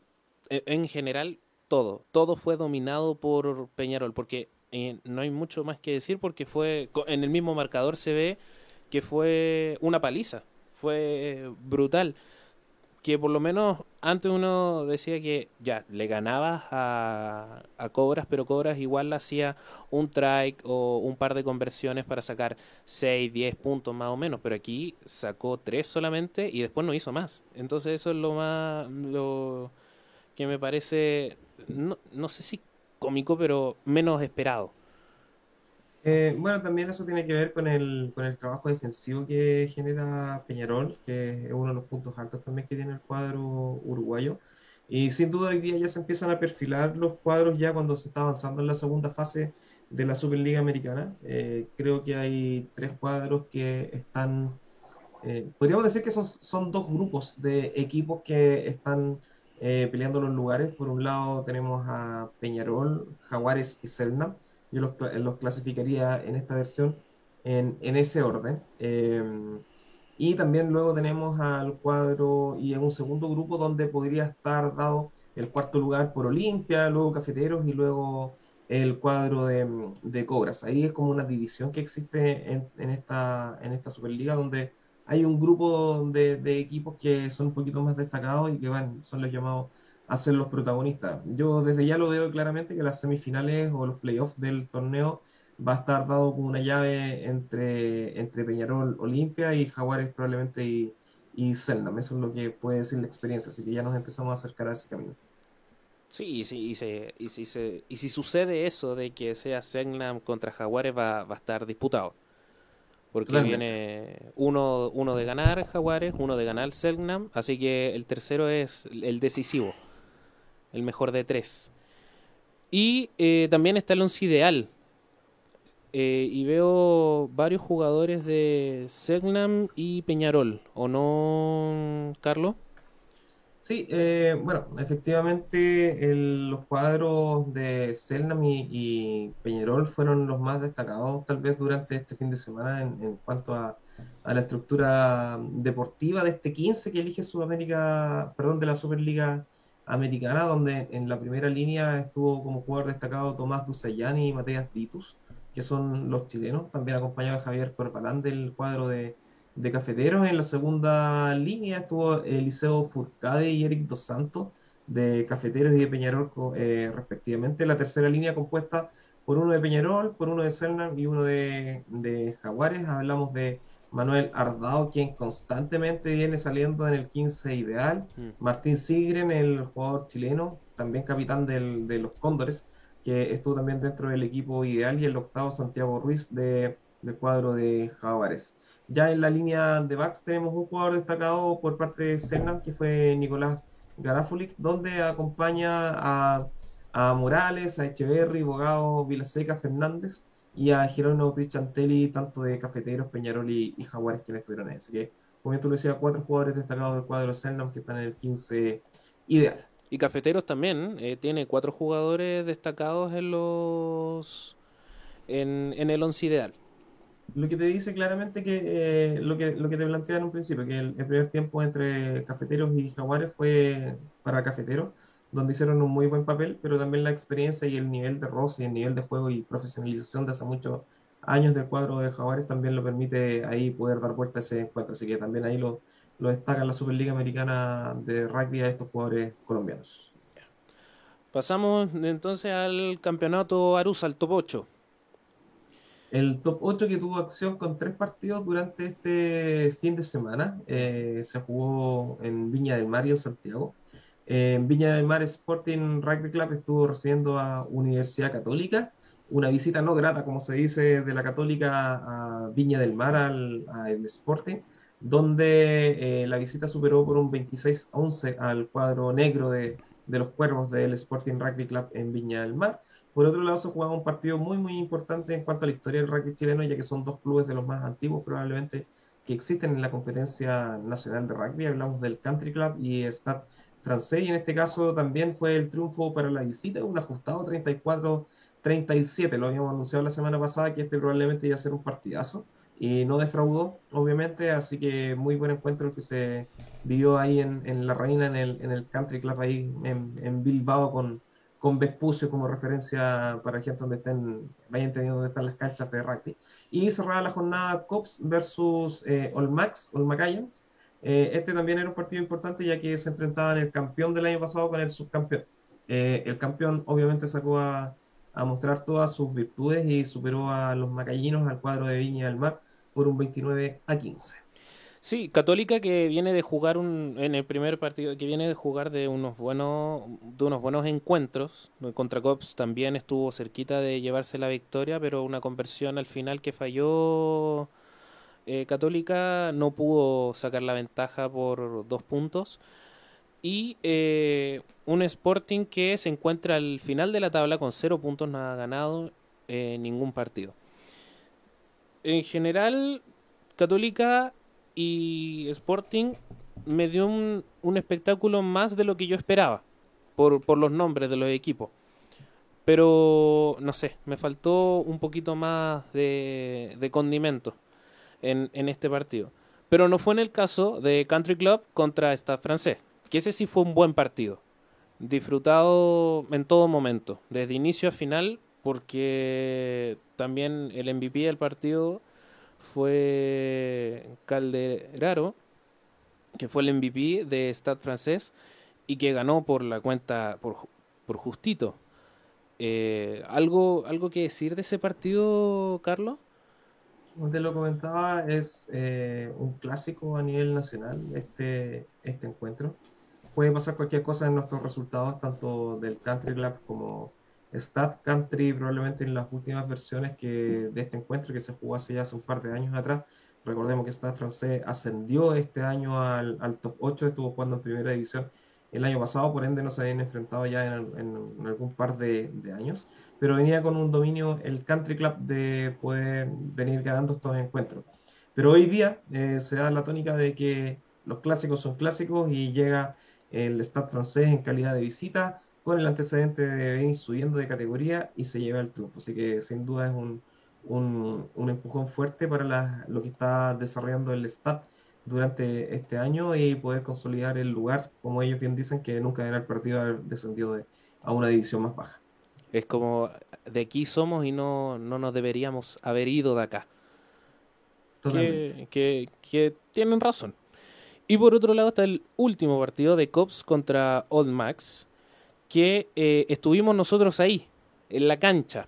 e, en general todo, todo fue dominado por Peñarol, porque eh, no hay mucho más que decir porque fue en el mismo marcador se ve que fue una paliza, fue brutal. Que por lo menos antes uno decía que ya le ganabas a, a Cobras, pero Cobras igual hacía un trike o un par de conversiones para sacar 6, 10 puntos más o menos, pero aquí sacó 3 solamente y después no hizo más. Entonces eso es lo más, lo que me parece, no, no sé si cómico, pero menos esperado. Eh, bueno, también eso tiene que ver con el, con el trabajo defensivo que genera Peñarol, que es uno de los puntos altos también que tiene el cuadro uruguayo. Y sin duda hoy día ya se empiezan a perfilar los cuadros ya cuando se está avanzando en la segunda fase de la Superliga Americana. Eh, creo que hay tres cuadros que están, eh, podríamos decir que son, son dos grupos de equipos que están peleando los lugares. Por un lado tenemos a Peñarol, Jaguares y Selna yo los, los clasificaría en esta versión en, en ese orden. Eh, y también luego tenemos al cuadro y en un segundo grupo donde podría estar dado el cuarto lugar por Olimpia, luego Cafeteros y luego el cuadro de, de, Cobras. Ahí es como una división que existe en, en, esta, en esta Superliga donde hay un grupo de, de, equipos que son un poquito más destacados y que van, son los llamados a ser los protagonistas. Yo desde ya lo veo claramente que las semifinales o los playoffs del torneo va a estar dado como una llave entre, entre Peñarol Olimpia y Jaguares probablemente y, y Selnam. Eso es lo que puede decir la experiencia, así que ya nos empezamos a acercar a ese camino. Sí, y si, y, y, si, se, y si sucede eso de que sea Selnam contra Jaguares va, va a estar disputado. Porque viene uno, uno de ganar Jaguares, uno de ganar Selnam, así que el tercero es el decisivo el mejor de tres. Y eh, también está el once ideal. Eh, y veo varios jugadores de Segnam y Peñarol, ¿o no, Carlos? Sí, eh, bueno, efectivamente los cuadros de Selnam y, Peñarol fueron los más destacados tal vez durante este fin de semana en, en cuanto a, a, la estructura deportiva de este 15 que elige Sudamérica, perdón, de la Superliga americana, donde en la primera línea estuvo como jugador destacado Tomás Dusayani y Mateas Ditus, que son los chilenos, también acompañado de Javier Corpalán del cuadro de, de Cafeteros. En la segunda línea estuvo Eliseo Furcade y Eric Dos Santos de Cafeteros y de Peñarol eh, respectivamente. La tercera línea compuesta por uno de Peñarol, por uno de Selnar y uno de, de Jaguares. Hablamos de Manuel Ardao, quien constantemente viene saliendo en el 15 ideal, mm. Martín Sigren, el jugador chileno, también capitán de los Cóndores, que estuvo también dentro del equipo ideal, y el octavo Santiago Ruiz de, del cuadro de Jaguares. Ya en la línea de backs tenemos un jugador destacado por parte de Senam, que fue Nicolás Garafulic, donde acompaña a, a Morales, a Echeverry, Bogado, Vilaseca, Fernández, y a Jerónimo Pichantelli, tanto de Cafeteros, Peñarol y, Jaguares, quienes estuvieron ahí. Así que, como tú lo decías, cuatro jugadores destacados del cuadro Selnam que están en el 15 ideal. Y Cafeteros también, eh, tiene cuatro jugadores destacados en los en, el once ideal. Lo que te dice claramente que eh, lo que lo que te plantea en un principio, que el, primer tiempo entre Cafeteros y Jaguares fue para Cafeteros, donde hicieron un muy buen papel, pero también la experiencia y el nivel de roce, el nivel de juego y profesionalización de hace muchos años del cuadro de Jaguares también lo permite ahí poder dar vuelta a ese encuentro. Así que también ahí lo, lo destaca la Superliga Americana de rugby a estos jugadores colombianos. Pasamos entonces al campeonato Arusa, al top 8. El top 8 que tuvo acción con tres partidos durante este fin de semana eh, se jugó en Viña del Mar y en Santiago. En Viña del Mar Sporting Rugby Club estuvo recibiendo a Universidad Católica, una visita no grata, como se dice, de la Católica a Viña del Mar al, Sporting, donde eh, la visita superó por un 26 a 11 al cuadro negro de, de los cuervos del Sporting Rugby Club en Viña del Mar. Por otro lado, se jugaba un partido muy, muy importante en cuanto a la historia del rugby chileno, ya que son dos clubes de los más antiguos probablemente que existen en la competencia nacional de rugby. Hablamos del Country Club y Stade francés, y en este caso también fue el triunfo para la visita, un ajustado 34-37. Lo habíamos anunciado la semana pasada que este probablemente iba a ser un partidazo y no defraudó, obviamente, así que muy buen encuentro el que se vivió ahí en, La Reina, en el, en el Country Club ahí en, en Bilbao con con Vespucio como referencia para gente donde estén, vayan teniendo dónde están las canchas de rugby. Y cerraba la jornada Cops versus eh, Olmax, Olmacayans. Eh, este también era un partido importante ya que se enfrentaban el campeón del año pasado con el subcampeón. Eh, el campeón obviamente sacó a, a, mostrar todas sus virtudes y superó a los macallinos al cuadro de Viña del Mar por un 29 a 15. Sí, Católica que viene de jugar un, en el primer partido, que viene de jugar de unos buenos, de unos buenos encuentros. Contra Cops también estuvo cerquita de llevarse la victoria, pero una conversión al final que falló eh, Católica no pudo sacar la ventaja por dos puntos. Y eh, un Sporting que se encuentra al final de la tabla con cero puntos, no ha ganado eh, ningún partido. En general, Católica y Sporting me dio un, espectáculo más de lo que yo esperaba por, por, los nombres de los equipos. Pero no sé, me faltó un poquito más de condimento en, este partido. Pero no fue en el caso de Country Club contra Stade francés, que ese sí fue un buen partido. Disfrutado en todo momento, desde inicio a final, porque también el MVP del partido fue Calderaro, que fue el MVP de Stade francés y que ganó por la cuenta, por, por justito. Eh, ¿algo, ¿Algo que decir de ese partido, Carlos? Como te lo comentaba, es eh, un clásico a nivel nacional este, este encuentro. Puede pasar cualquier cosa en nuestros resultados, tanto del Country Club como Stat Country probablemente en las últimas versiones que, de este encuentro que se jugó hace ya hace un par de años atrás. Recordemos que Stade francés ascendió este año al, al, top 8, estuvo jugando en primera división el año pasado, por ende no se habían enfrentado ya en, algún par de, años, pero venía con un dominio el Country Club de poder venir ganando estos encuentros. Pero hoy día eh, se da la tónica de que los clásicos son clásicos y llega el Stade francés en calidad de visita con el antecedente de ir subiendo de categoría y se lleva el triunfo. Así que sin duda es un, un, empujón fuerte para lo que está desarrollando el STAT durante este año y poder consolidar el lugar, como ellos bien dicen, que nunca era el partido haber descendido a una división más baja. Es como de aquí somos y no, no nos deberíamos haber ido de acá. Que, que, que, tienen razón. Y por otro lado está el último partido de Cops contra Old Max, que eh, estuvimos nosotros ahí, en la cancha.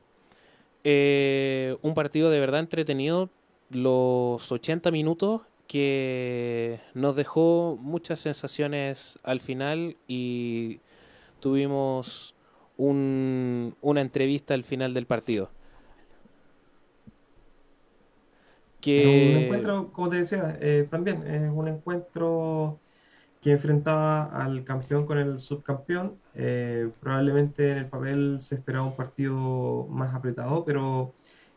Eh, un partido de verdad entretenido, los 80 minutos que nos dejó muchas sensaciones al final y tuvimos un, una entrevista al final del partido. Que... Un encuentro, como te decía, eh, también es un encuentro que enfrentaba al campeón con el subcampeón. Eh, probablemente en el papel se esperaba un partido más apretado, pero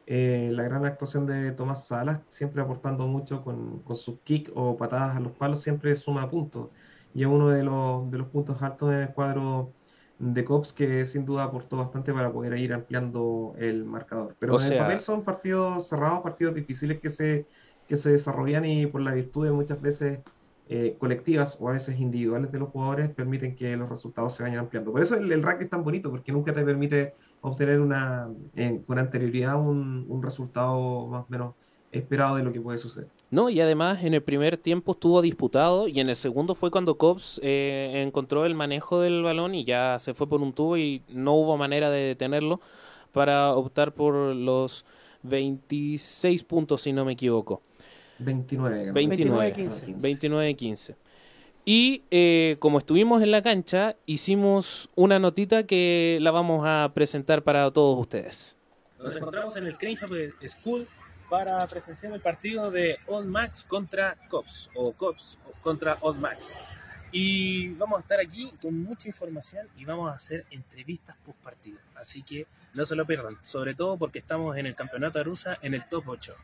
eh, la gran actuación de Tomás Salas, siempre aportando mucho con, con sus kick o patadas a los palos, siempre suma puntos. Y es uno de los, de los puntos altos en el cuadro de Cops que sin duda aportó bastante para poder ir ampliando el marcador. Pero en el papel son partidos cerrados, partidos difíciles que se, que se desarrollan y por la virtud de muchas veces eh, colectivas o a veces individuales de los jugadores permiten que los resultados se vayan ampliando. Por eso el, el rugby es tan bonito, porque nunca te permite obtener una, con anterioridad un, un resultado más o menos esperado de lo que puede suceder. No, y además en el primer tiempo estuvo disputado y en el segundo fue cuando Cobbs eh, encontró el manejo del balón y ya se fue por un tubo y no hubo manera de detenerlo para optar por los 26 puntos, si no me equivoco. 29. 29-15. 29-15. Y eh, como estuvimos en la cancha, hicimos una notita que la vamos a presentar para todos ustedes. Nos encontramos en el Crenshaw School para presenciar el partido de Old Max contra Cops o Cops contra Old Max. Y vamos a estar aquí con mucha información y vamos a hacer entrevistas post partido. Así que no se lo pierdan, sobre todo porque estamos en el campeonato de Rusa en el top 8.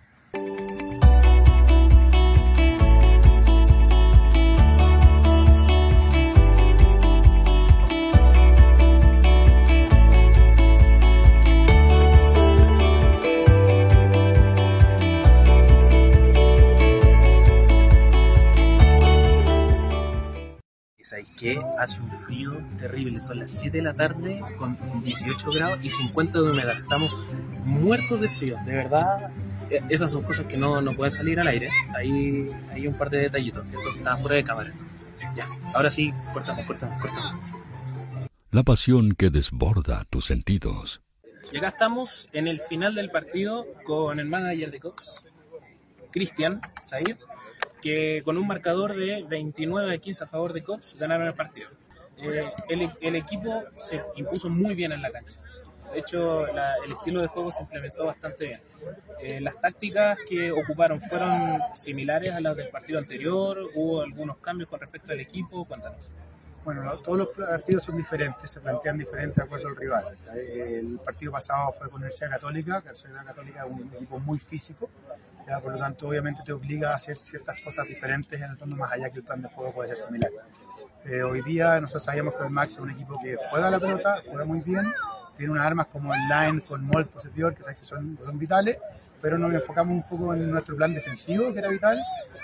¿Sabéis qué? Hace un frío terrible, son las 7 de la tarde con 18 grados y 50 de humedad. Estamos muertos de frío, de verdad. Eh, esas son cosas que no, no pueden salir al aire. Ahí hay un par de detallitos. Esto está fuera de cámara. Ya, ahora sí, cortamos, cortamos, cortamos. La pasión que desborda tus sentidos. Y acá estamos en el final del partido con el manager de Cox, Cristian Said, que con un marcador de 29 a 15 a favor de Cops ganaron el partido. Eh, el, el, equipo se impuso muy bien en la cancha. De hecho, la, el estilo de juego se implementó bastante bien. Eh, las tácticas que ocuparon fueron similares a las del partido anterior. Hubo algunos cambios con respecto al equipo. Cuéntanos. Bueno, todos los partidos son diferentes, se plantean diferentes de acuerdo al rival. El partido pasado fue con Universidad Católica, que Universidad Católica es un equipo muy físico, por lo tanto obviamente te obliga a hacer ciertas cosas diferentes en el fondo, más allá que el plan de juego puede ser similar. Eh, hoy día nosotros sabíamos que el Max es un equipo que juega la pelota, juega muy bien, tiene unas armas como el line con Molt posterior, que, que son, son vitales, pero nos enfocamos un poco en nuestro plan defensivo, que era vital,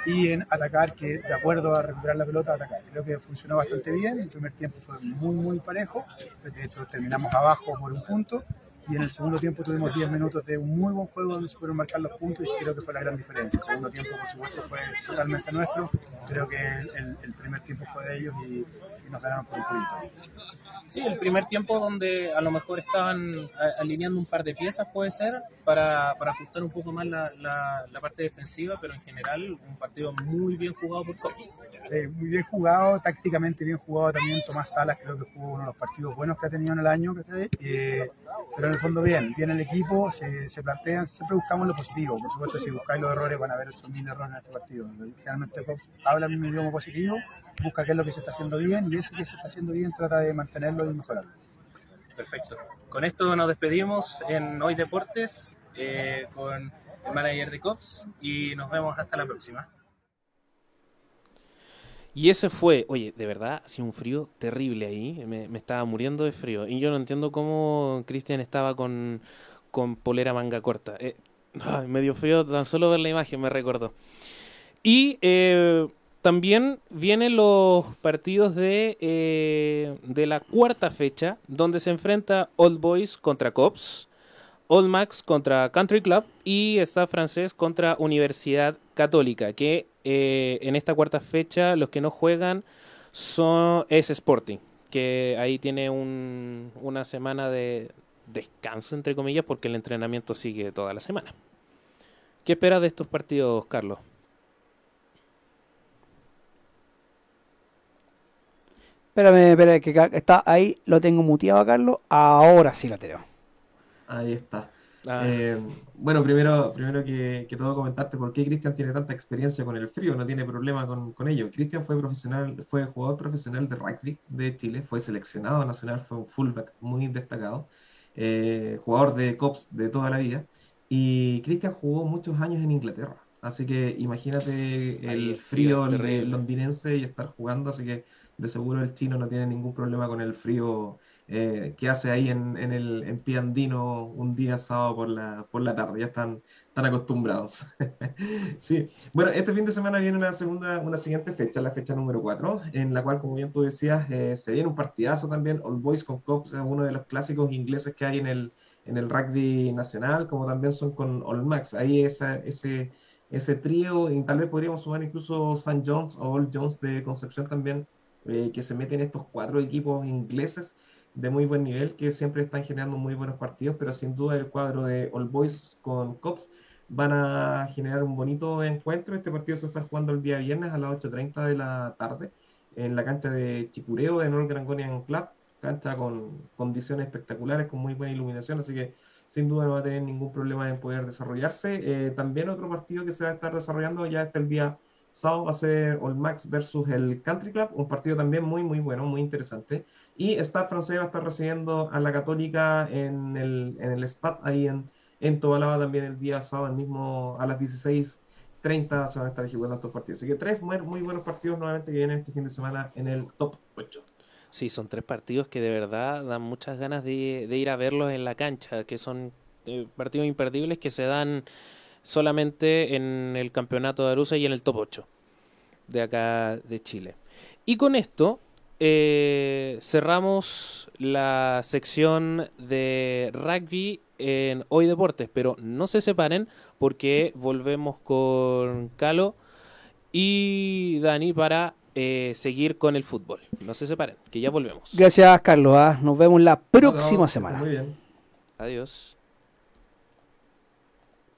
y en atacar, que de acuerdo a recuperar la pelota, atacar. Creo que funcionó bastante bien, el primer tiempo fue muy, muy parejo, de hecho terminamos abajo por un punto, y en el segundo tiempo tuvimos 10 minutos de un muy buen juego donde se pudieron marcar los puntos y creo que fue la gran diferencia. El segundo tiempo, por supuesto, fue totalmente nuestro. Creo que el, primer tiempo fue de ellos y, y, nos ganaron por un punto. Sí, el primer tiempo donde a lo mejor estaban alineando un par de piezas, puede ser, para, para ajustar un poco más la, la, parte defensiva, pero en general un partido muy bien jugado por Cops. Sí, muy bien jugado, tácticamente bien jugado también. Tomás Salas creo que jugó uno de los partidos buenos que ha tenido en el año. Eh, pero en el fondo bien, bien el equipo, se, se, plantean, siempre buscamos lo positivo. Por supuesto, si buscáis los errores van a haber 8.000 errores en este partido. Generalmente Cops habla un idioma positivo, busca qué es lo que se está haciendo bien y eso que se está haciendo bien trata de mantenerlo y mejorarlo. Perfecto. Con esto nos despedimos en Hoy Deportes eh, con el manager de Cops y nos vemos hasta la próxima. Y ese fue, oye, de verdad, hacía un frío terrible ahí, me, me, estaba muriendo de frío. Y yo no entiendo cómo Cristian estaba con, con polera manga corta. Eh, ay, medio frío, tan solo ver la imagen me recordó. Y eh, también vienen los partidos de, eh, de la cuarta fecha, donde se enfrenta Old Boys contra Cops, Old Max contra Country Club y está francés contra Universidad Católica, que eh, en esta cuarta fecha los que no juegan son es Sporting, que ahí tiene un, una semana de descanso, entre comillas, porque el entrenamiento sigue toda la semana. ¿Qué esperas de estos partidos, Carlos? Espérame, espérame, que está ahí, lo tengo muteado a Carlos, ahora sí lo tengo. Ahí está. Ah. Eh, bueno, primero, primero que, que, todo comentarte por qué Cristian tiene tanta experiencia con el frío, no tiene problema con, con ello. Cristian fue profesional, fue jugador profesional de rugby de Chile, fue seleccionado nacional, fue un fullback muy destacado, eh, jugador de COPS de toda la vida. Y Cristian jugó muchos años en Inglaterra. Así que imagínate el frío, frío londinense y estar jugando, así que de seguro el chino no tiene ningún problema con el frío eh, que hace ahí en, en el en Piandino un día sábado por la, por la tarde. Ya están están acostumbrados. sí, bueno, este fin de semana viene una segunda, una siguiente fecha, la fecha número 4, en la cual, como bien tú decías, eh, se viene un partidazo también, All Boys con Cops, uno de los clásicos ingleses que hay en el, en el rugby nacional, como también son con All Max. Ahí esa, ese, ese trío, y tal vez podríamos sumar incluso St. John's o All Jones de Concepción también, eh, que se meten estos cuatro equipos ingleses de muy buen nivel, que siempre están generando muy buenos partidos, pero sin duda el cuadro de All Boys con Cops van a generar un bonito encuentro. Este partido se está jugando el día viernes a las 8.30 de la tarde en la cancha de Chicureo de North Grangonian Club, cancha con condiciones espectaculares, con muy buena iluminación, así que sin duda no va a tener ningún problema en poder desarrollarse. Eh, también otro partido que se va a estar desarrollando ya hasta el día sábado va a ser All Max versus el Country Club, un partido también muy, muy bueno, muy interesante. Y Stade francés va a estar recibiendo a la Católica en el, en el Stade ahí en, en Tobalaba también el día sábado, el mismo a las 16.30 se van a estar jugando estos partidos. Así que tres muy, muy buenos partidos nuevamente que vienen este fin de semana en el top 8. Sí, son tres partidos que de verdad dan muchas ganas de, ir a verlos en la cancha, que son eh, partidos imperdibles que se dan solamente en el campeonato de Arusa y en el top 8 de acá de Chile. Y con esto eh, cerramos la sección de rugby en Hoy Deportes, pero no se separen porque volvemos con Calo y Dani para eh, seguir con el fútbol. No se separen, que ya volvemos. Gracias, Carlos. ¿ah? Nos vemos la próxima semana. Muy bien. Adiós.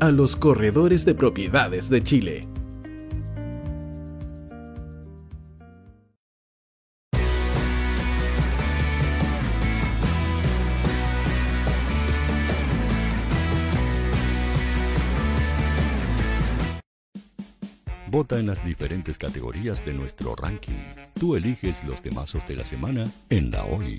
a los corredores de propiedades de Chile. Vota en las diferentes categorías de nuestro ranking. Tú eliges los temazos de la semana en la hoy.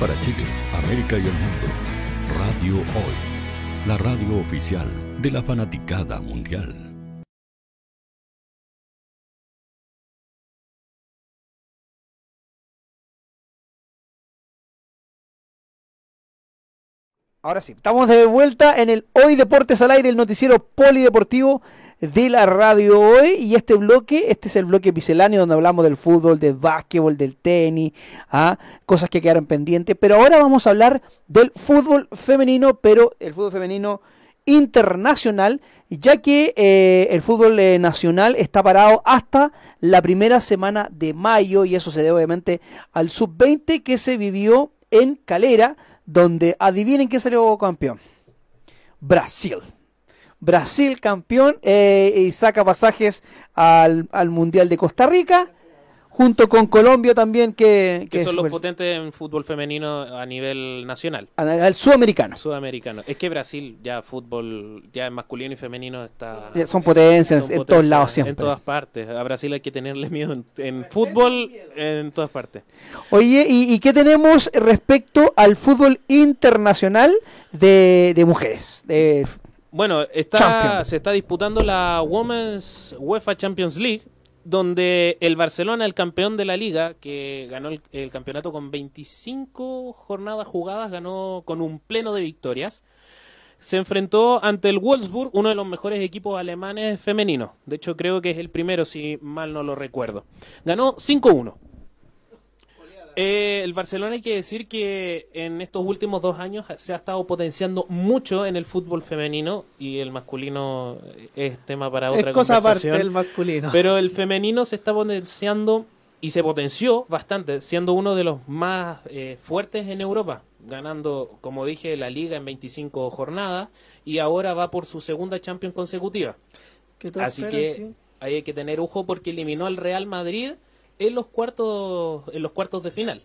Para Chile, América y el mundo, Radio Hoy, la radio oficial de la fanaticada mundial. Ahora sí, estamos de vuelta en el Hoy Deportes al Aire, el noticiero polideportivo de la radio hoy. Y este bloque, este es el bloque misceláneo donde hablamos del fútbol, del básquetbol, del tenis, ¿ah? cosas que quedaron pendientes. Pero ahora vamos a hablar del fútbol femenino, pero el fútbol femenino internacional, ya que eh, el fútbol eh, nacional está parado hasta la primera semana de mayo y eso se debe obviamente al sub-20 que se vivió en Calera, donde adivinen quién salió campeón. Brasil. Brasil campeón eh, y saca pasajes al, al, Mundial de Costa Rica, junto con Colombia también, que, que, son los potentes en fútbol femenino a nivel nacional. Al sudamericano. Sudamericano. Es que Brasil ya fútbol, ya masculino y femenino está... Son potencias son en todos lados siempre. En todas partes. A Brasil hay que tenerle miedo en, en fútbol en todas partes. Oye, ¿y, ¿y, qué tenemos respecto al fútbol internacional de, de mujeres? De bueno, está, se está disputando la Women's UEFA Champions League, donde el Barcelona, el campeón de la liga, que ganó el, el, campeonato con 25 jornadas jugadas, ganó con un pleno de victorias, se enfrentó ante el Wolfsburg, uno de los mejores equipos alemanes femeninos. De hecho, creo que es el primero, si mal no lo recuerdo. Ganó 5-1. Eh, el Barcelona hay que decir que en estos últimos dos años se ha estado potenciando mucho en el fútbol femenino y el masculino es tema para otra es cosa conversación. aparte del masculino. Pero el femenino se está potenciando y se potenció bastante, siendo uno de los más eh, fuertes en Europa, ganando, como dije, la liga en 25 jornadas y ahora va por su segunda Champions consecutiva. Así que sí. ahí hay que tener ojo porque eliminó al Real Madrid en los cuartos en los cuartos de final.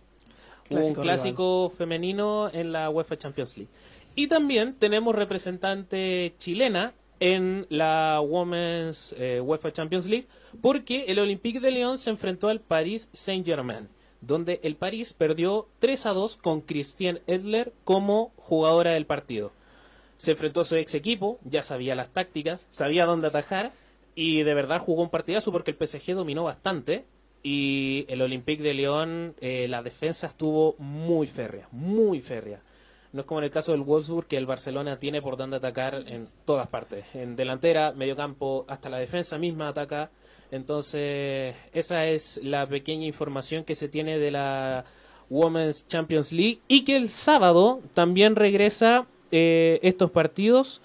Clásico un clásico rival. femenino en la UEFA Champions League. Y también tenemos representante chilena en la Women's eh, UEFA Champions League porque el Olympique de Lyon se enfrentó al Paris Saint-Germain, donde el París perdió 3 a 2 con Christiane Edler como jugadora del partido. Se enfrentó a su ex equipo, ya sabía las tácticas, sabía dónde atajar y de verdad jugó un partidazo porque el PSG dominó bastante y el Olympique de Lyon, eh, la defensa estuvo muy férrea, muy férrea. No es como en el caso del Wolfsburg, que el Barcelona tiene por dónde atacar en todas partes. En delantera, medio campo, hasta la defensa misma ataca. Entonces, esa es la pequeña información que se tiene de la Women's Champions League. Y que el sábado también regresa eh, estos partidos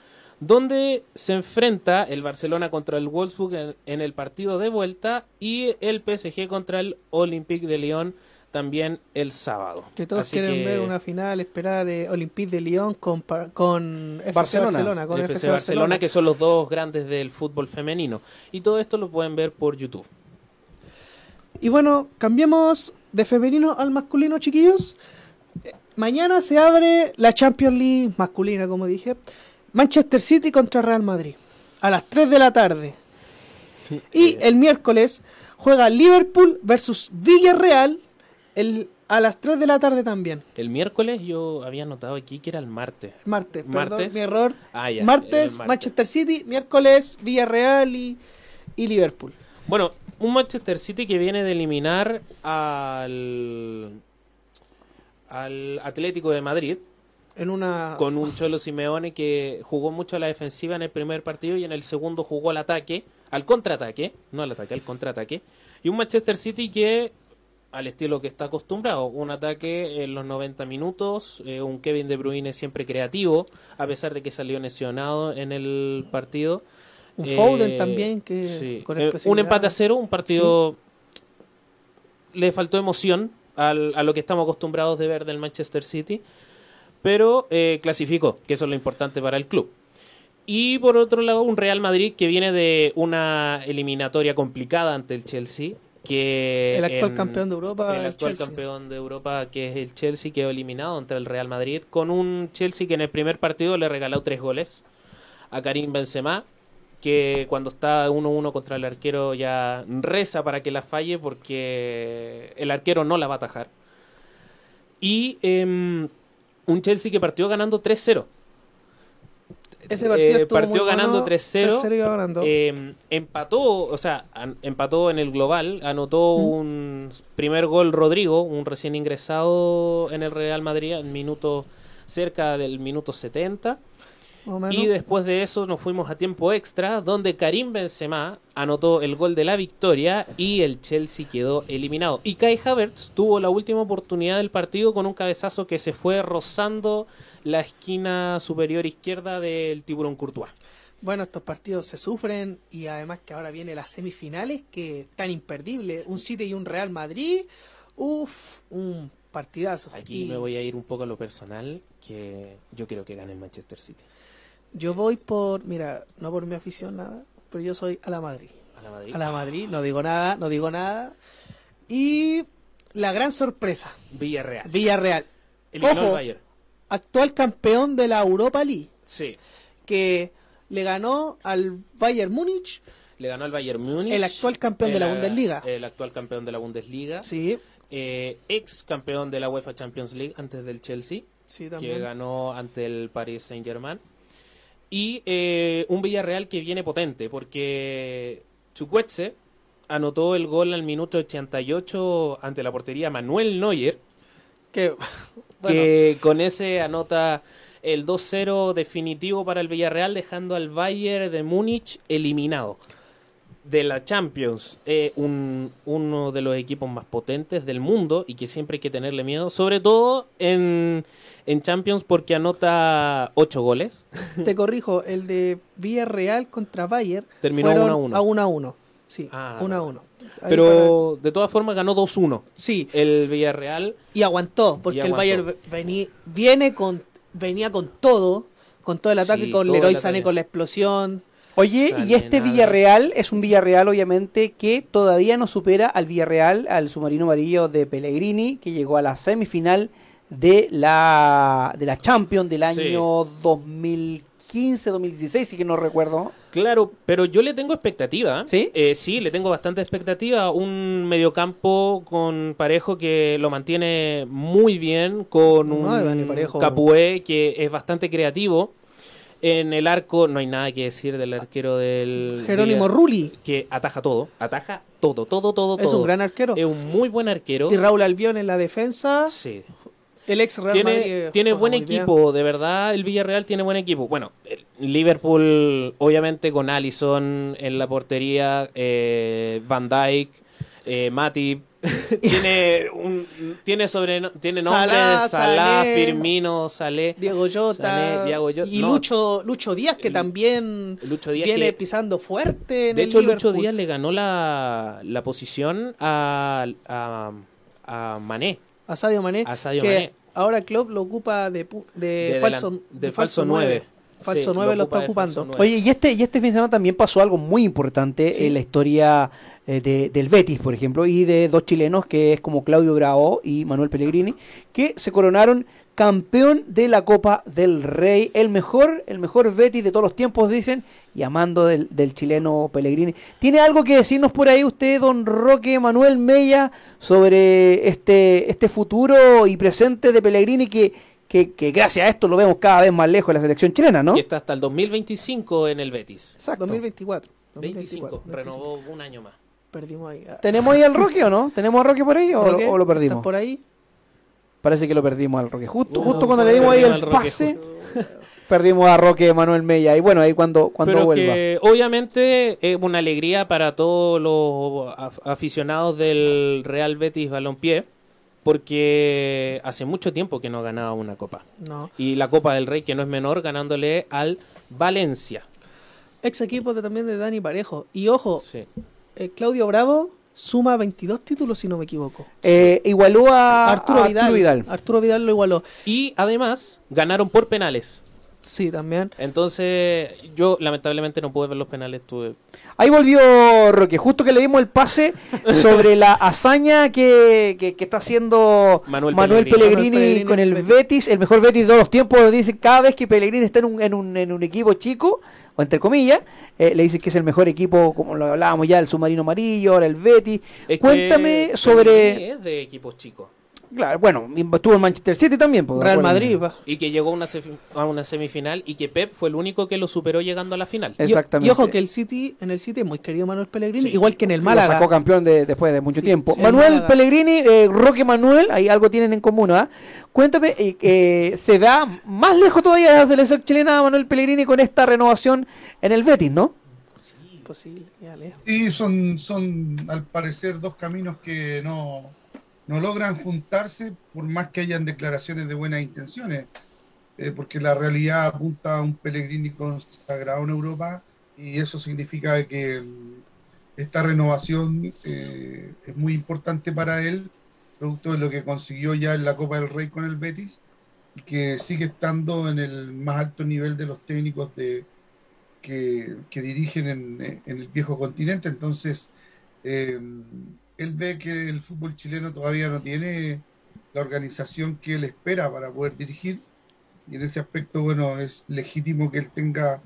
donde se enfrenta el Barcelona contra el Wolfsburg en, el partido de vuelta y el PSG contra el Olympique de Lyon también el sábado. Que todos quieren ver una final esperada de Olympique de Lyon con, con Barcelona, con FC Barcelona, que son los dos grandes del fútbol femenino. Y todo esto lo pueden ver por YouTube. Y bueno, cambiemos de femenino al masculino, chiquillos. Mañana se abre la Champions League masculina, como dije. Manchester City contra Real Madrid. A las 3 de la tarde. Y el miércoles juega Liverpool versus Villarreal el, a las 3 de la tarde también. El miércoles yo había notado aquí que era el martes. Martes, ¿Martes? mi error. Ah, martes, Manchester City, miércoles Villarreal y, y Liverpool. Bueno, un Manchester City que viene de eliminar al al Atlético de Madrid en una con un Cholo Simeone que jugó mucho a la defensiva en el primer partido y en el segundo jugó al ataque, al contraataque, no al ataque, al contraataque. Y un Manchester City que al estilo que está acostumbrado. Un ataque en los 90 minutos, eh, un Kevin De Bruyne siempre creativo, a pesar de que salió lesionado en el partido. Un Foden eh, también, que eh, un empate a cero, un partido... Le faltó emoción al, a lo que estamos acostumbrados de ver del Manchester City, pero clasificó, que eso es lo importante para el club. Y por otro lado, un Real Madrid que viene de una eliminatoria complicada ante el Chelsea, que el actual campeón de Europa el actual campeón de Europa que es el Chelsea quedó eliminado entre el Real Madrid con un Chelsea que en el primer partido le regaló tres goles a Karim Benzema que cuando está 1-1 contra el arquero ya reza para que la falle porque el arquero no la va a atajar y em, un Chelsea que partió ganando 3-0 ese partido eh, partió ganando 3-0. Em, empató, o sea, empató en el global, anotó un primer gol Rodrigo, un recién ingresado en el Real Madrid, en minuto cerca del minuto 70. Y después de eso nos fuimos a tiempo extra, donde Karim Benzema anotó el gol de la victoria y el Chelsea quedó eliminado. Y Kai Havertz tuvo la última oportunidad del partido con un cabezazo que se fue rozando la esquina superior izquierda del Tiburón Courtois. Bueno, estos partidos se sufren y además que ahora vienen las semifinales que están imperdibles. Un City y un Real Madrid. Uf, un partidazo. Aquí me voy a ir un poco a lo personal, que yo quiero que gane el Manchester City. Yo voy por, mira, no por mi afición nada, pero yo soy a la Madrid. A la Madrid. A la Madrid, no digo nada, no digo nada. Y la gran sorpresa. Villarreal. Villarreal. El Ojo, actual campeón de la Europa League. Sí. Que le ganó al Bayern Múnich. Le ganó al Bayern Múnich. El actual campeón de la Bundesliga. El actual campeón de la Bundesliga. Sí. Eh, ex campeón de la UEFA Champions League antes del Chelsea. Sí, también. Que ganó ante el Paris Saint-Germain. Y eh, un Villarreal que viene potente porque Chukwueze anotó el gol al minuto 88 ante la portería Manuel Neuer. Que que con ese anota el 2-0 definitivo para el Villarreal, dejando al Bayern de Múnich eliminado de la Champions, eh, un, uno de los equipos más potentes del mundo y que siempre hay que tenerle miedo, sobre todo en, en Champions porque anota 8 goles. Te corrijo, el de Villarreal contra Bayern terminó 1 a 1. A 1 Sí, 1 a 1. Pero de todas formas ganó 2-1. Sí. El Villarreal. Y aguantó, porque el Bayern venía, viene con, venía con todo, con todo el ataque, con Leroy Sané con la explosión. Oye, y este Villarreal es un Villarreal obviamente que todavía no supera al Villarreal, al submarino amarillo de Pellegrini, que llegó a la semifinal de la, de la Champions del Sí. año 2015, 2016, si que no recuerdo. Claro, pero yo le tengo expectativa. ¿Sí? Eh, sí, le tengo bastante expectativa. Un mediocampo con Parejo que lo mantiene muy bien, con un No, Dani Parejo. Capué que es bastante creativo. En el arco no hay nada que decir del arquero del... Jerónimo Villa- Rulli. Que ataja todo, ataja todo, todo, todo, Es todo. un gran arquero. Es un muy buen arquero. Y Raúl Albión en la defensa. Sí. El ex Real tiene, Madrid. tiene buen bien. equipo, de verdad, el Villarreal tiene buen equipo. Bueno, el Liverpool, obviamente, con Allison en la portería, eh, Van Dijk, eh, Matip. tiene un tiene sobre tiene nombres Sané, Firmino, Salé, Diego Jota. Sané, Diego Jota, y no. Lucho, Lucho Díaz, que también Lucho Díaz viene que- pisando fuerte en de el hecho Liverpool. Lucho Díaz le ganó la, la posición a, a, a Mané. A Sadio Mané. A Sadio que Mané. ahora Klopp lo ocupa de, de, De falso, delan- de falso nueve. Falso Sí, 9 lo está ocupando. Oye, y este, y este fin de semana también pasó algo muy importante Sí. en la historia eh, de- del Betis, por ejemplo, y de dos chilenos, que es como Claudio Bravo y Manuel Pellegrini, que se coronaron campeón de la Copa del Rey, el mejor, el mejor Betis de todos los tiempos, dicen, y amando del, del chileno Pellegrini. ¿Tiene algo que decirnos por ahí usted, don Roque Manuel Mella, sobre este, este futuro y presente de Pellegrini que, que, que gracias a esto lo vemos cada vez más lejos de la selección chilena, ¿no? Y está hasta el 2025 en el Betis. Exacto. 2024. 25, 2024, renovó un año más. Perdimos ahí. Ah, ¿Tenemos ahí al Roque o no? ¿Tenemos al Roque por ahí o, Roque, o lo ¿estás perdimos? por ahí? Parece que lo perdimos al Roque. Justo, No, justo cuando le dimos ahí el Roque, pase, perdimos a Roque Manuel Mella. Y bueno, ahí cuando, cuando Pero vuelva. que obviamente es una alegría para todos los af- aficionados del Real Betis Balompié, porque hace mucho tiempo que no ganaba una copa. No. Y la Copa del Rey, que no es menor, ganándole al Valencia. Ex equipo de- también de Dani Parejo. Y ojo, Sí. eh, Claudio Bravo suma 22 títulos, si no me equivoco. Eh, igualó a Arturo, a Vidal. Arturo Vidal lo igualó. Y además ganaron por penales. Sí, también. Entonces, yo lamentablemente no pude ver los penales. Tuve... Ahí volvió Roque, justo que le dimos el pase sobre la hazaña que, que- que está haciendo Manuel Manuel, Pellegrini. Con el Betis, el mejor Betis de todos los tiempos. Dicen cada vez que Pellegrini está en un, en un, en un equipo chico, o entre comillas, eh, le dicen que es el mejor equipo, como lo hablábamos ya, el submarino amarillo, ahora el Betis. Es Cuéntame sobre. Es de equipos chicos. Claro, bueno, estuvo en Manchester City también. pues, Real. Madrid. va. Y que llegó a una, semi- a una semifinal y que Pep fue el único que lo superó llegando a la final. Exactamente. Y, ojo que el City, en el City es muy querido Manuel Pellegrini, Sí. igual que en el Lo Málaga. sacó campeón de- después de mucho Sí, tiempo. sí, Manuel. Pellegrini, eh, Roque Manuel, ahí algo tienen en común, ¿ah? Cuéntame, eh, eh, ¿se va más lejos todavía de la selección chilena Manuel Pellegrini con esta renovación en el Betis, no? Posible, ya leo. Y son, son al parecer dos caminos que no, no logran juntarse por más que hayan declaraciones de buenas intenciones, eh, porque la realidad apunta a un Pellegrini consagrado en Europa y eso significa que esta renovación eh, es muy importante para él, producto de lo que consiguió ya en la Copa del Rey con el Betis y que sigue estando en el más alto nivel de los técnicos que, que dirigen en, en el viejo continente. Entonces, eh, él ve que el fútbol chileno todavía no tiene la organización que él espera para poder dirigir. Y en ese aspecto, bueno, es legítimo que él tenga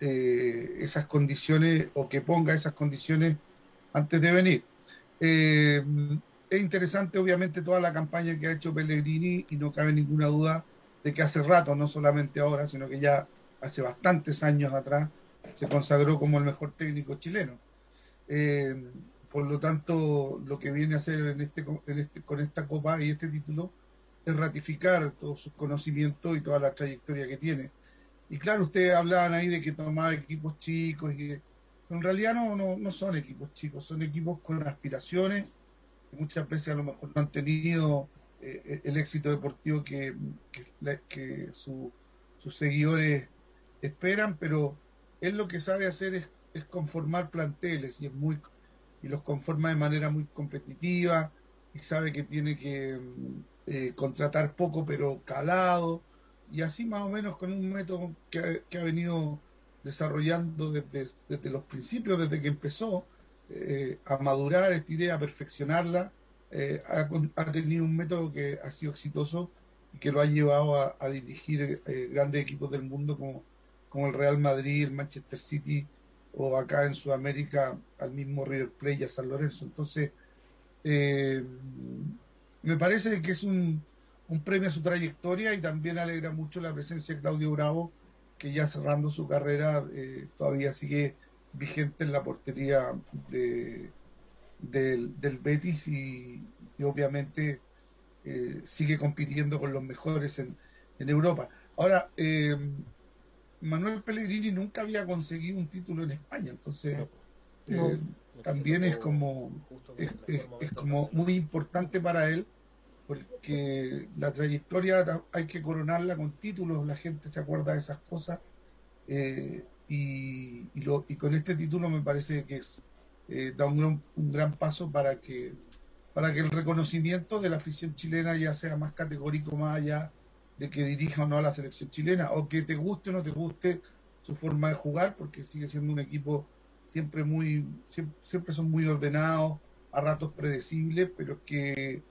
eh, esas condiciones o que ponga esas condiciones antes de venir. Eh, es interesante, obviamente, toda la campaña que ha hecho Pellegrini y no cabe ninguna duda de que hace rato, no solamente ahora, sino que ya hace bastantes años atrás, se consagró como el mejor técnico chileno. Eh, por lo tanto, lo que viene a hacer en este, en este, con esta copa y este título es ratificar todos sus conocimientos y toda la trayectoria que tiene. Y claro, ustedes hablaban ahí de que tomaba equipos chicos y que en realidad no, no, no son equipos chicos, son equipos con aspiraciones que muchas veces a lo mejor no han tenido eh, el éxito deportivo que, que, que su- sus seguidores esperan, pero él lo que sabe hacer es, es conformar planteles y es muy y los conforma de manera muy competitiva y sabe que tiene que mm, eh, contratar poco pero calado y así más o menos con un método que, ha- que ha venido desarrollando desde, desde los principios, desde que empezó eh, a madurar esta idea, a perfeccionarla, eh, ha, ha tenido un método que ha sido exitoso que lo ha llevado a, dirigir grandes equipos del mundo como, como el Real Madrid, Manchester City o acá en Sudamérica al mismo River Plate y a San Lorenzo. Entonces, eh, me parece que es un, un, premio a su trayectoria y también alegra mucho la presencia de Claudio Bravo, que ya cerrando su carrera eh, todavía sigue vigente en la portería de, del, del Betis y, obviamente eh, sigue compitiendo con los mejores en, en Europa. Ahora, Manuel Pellegrini nunca había conseguido un título en España, entonces eh, también es como es, como muy importante para él porque la trayectoria hay que coronarla con títulos, la gente se acuerda de esas cosas y, y, lo, y, con este título me parece que es da un gran, un gran paso para que para que el reconocimiento de la afición chilena ya sea más categórico más allá de que dirija o no a la selección chilena, o que te guste o no te guste su forma de jugar, porque sigue siendo un equipo siempre muy, siempre, son muy ordenados, a ratos predecibles, pero que,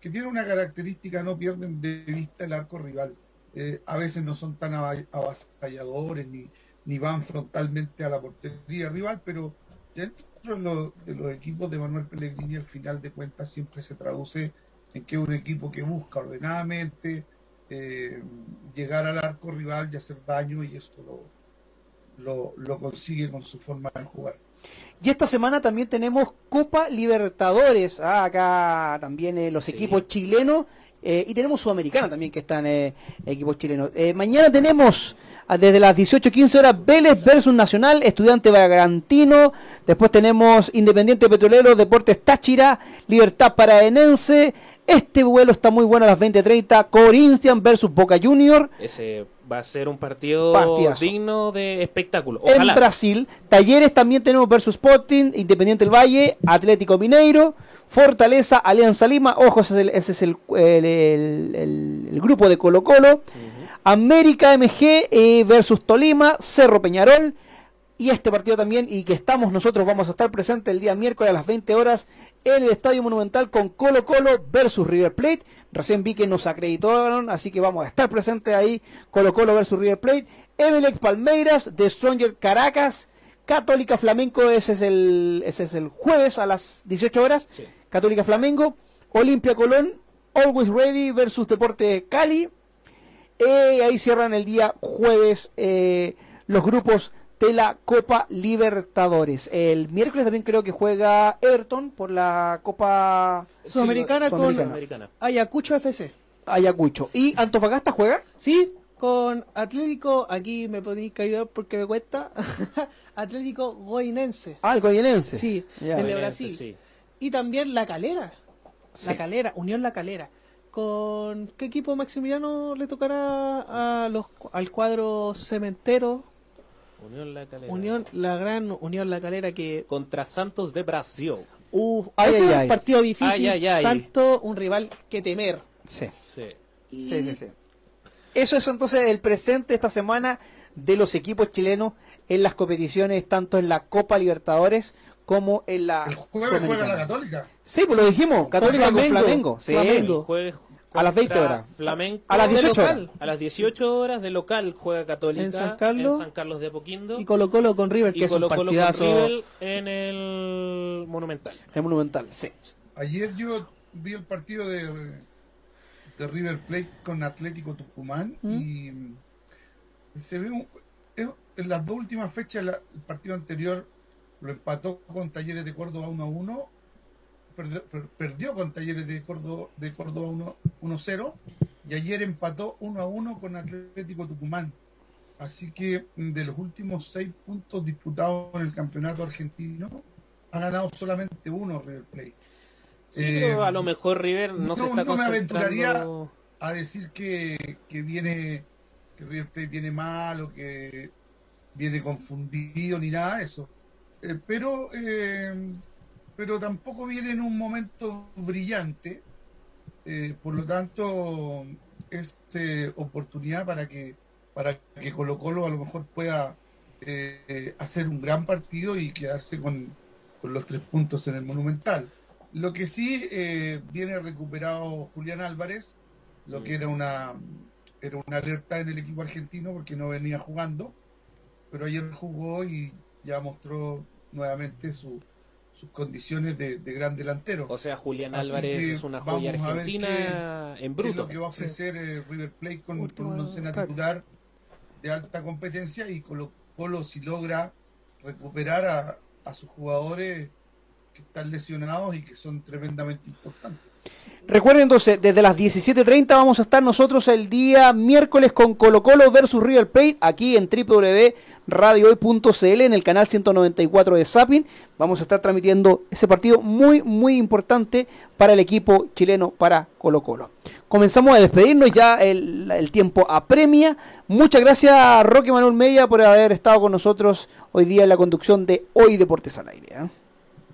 que tiene una característica, no pierden de vista el arco rival. Eh, a veces no son tan avasalladores ni, ni van frontalmente a la portería rival, pero dentro de los, equipos de Manuel Pellegrini al final de cuentas siempre se traduce en que es un equipo que busca ordenadamente eh, llegar al arco rival y hacer daño y eso lo, lo, consigue con su forma de jugar. Y esta semana también tenemos Copa Libertadores, ah, acá también eh, los equipos chilenos eh, y tenemos Sudamericana también que están equipos chilenos. mañana tenemos desde las 18.15 horas Vélez versus Nacional, Estudiante Bragantino, después tenemos Independiente Petrolero, Deportes Táchira, Libertad Paraenense, este vuelo está muy bueno a las 20.30, Corinthians versus Boca Junior. Ese va a ser un partido digno de espectáculo. En Brasil, Talleres también tenemos versus Sporting, Independiente del Valle, Atlético Mineiro, Fortaleza, Alianza Lima, ojo, ese es el, el, grupo de Colo Colo. América MG eh, versus Tolima, Cerro Peñarol. Y este partido también, y que estamos nosotros, vamos a estar presentes el día miércoles a las 20 horas en el Estadio Monumental con Colo Colo versus River Plate. Recién vi que nos acreditaron, así que vamos a estar presentes ahí, Colo Colo versus River Plate. Emelec Palmeiras, de Stronger Caracas, Católica Flamenco, ese es el, ese es el jueves a las 18 horas. Católica Flamengo, Olimpia Colón, Always Ready versus Deporte Cali. Eh, ahí cierran el día jueves eh, los grupos de la Copa Libertadores. El miércoles también creo que juega Everton por la Copa Sudamericana, con Ayacucho FC. Ayacucho. ¿Y Antofagasta juega? Sí, con Atlético, aquí me podéis ayudar porque me cuesta. Atlético Goinense. Ah, el Goinense. Sí, el de Brasil. Y también La Calera. La Calera, Unión La Calera. ¿Con qué equipo Maximiliano le tocará a los, al cuadro cementero? Unión La Calera. Unión, la gran Unión La Calera que... Contra Santos de Brasil. Uf, es un partido difícil. Santos, un rival que temer. Sí. Sí. sí, sí, Eso es entonces el presente esta semana de los equipos chilenos en las competiciones, tanto en la Copa Libertadores como en la. El jueves juega la Católica. Sí, pues lo dijimos, Católica con Flamengo. Sí. Flamengo. jueves a las 20 horas. Flamengo. A las 18 horas. A las 18 horas de local juega Católica en San Carlos, en San Carlos de Apoquindo. Y Colo Colo con River, que es un partidazo. en el Monumental. El Monumental, sí. Ayer yo vi el partido de, de River Plate con Atlético Tucumán ¿Mm? y se ve un, en las dos últimas fechas, el partido anterior lo empató con Talleres de Córdoba 1 a 1 perdió, con Talleres de Córdoba, de Córdoba 1-0 y ayer empató 1 a 1 con Atlético Tucumán. Así que de los últimos seis puntos disputados en el campeonato argentino, ha ganado solamente uno River Plate. Sí, a lo mejor River no, se está no me aventuraría a decir que, que viene que River Plate viene mal o que viene confundido ni nada de eso. Eh, pero eh, pero tampoco viene en un momento brillante. Eh, por lo tanto, es eh, oportunidad para que para que Colo Colo a lo mejor pueda eh, hacer un gran partido y quedarse con, los tres puntos en el Monumental. Lo que sí viene recuperado Julián Álvarez lo que era una, era una alerta en el equipo argentino porque no venía jugando, pero ayer jugó y ya mostró nuevamente su, sus condiciones de, gran delantero. O sea, Julián Álvarez es una joya argentina en bruto. lo que va a ofrecer eh, River Plate con, un escena titular de alta competencia y Colo Colo si logra recuperar a, a sus jugadores que están lesionados y que son tremendamente importantes. Recuerden entonces, desde las 17.30 vamos a estar nosotros el día miércoles con Colo Colo versus River Plate aquí en www.radiohoy.cl en el canal 194 de Sapin. Vamos a estar transmitiendo ese partido muy, muy importante para el equipo chileno, para Colo Colo. Comenzamos a despedirnos, ya el, tiempo apremia. Muchas gracias Roque Manuel Media por haber estado con nosotros hoy día en la conducción de Hoy Deportes al Aire. ¿eh?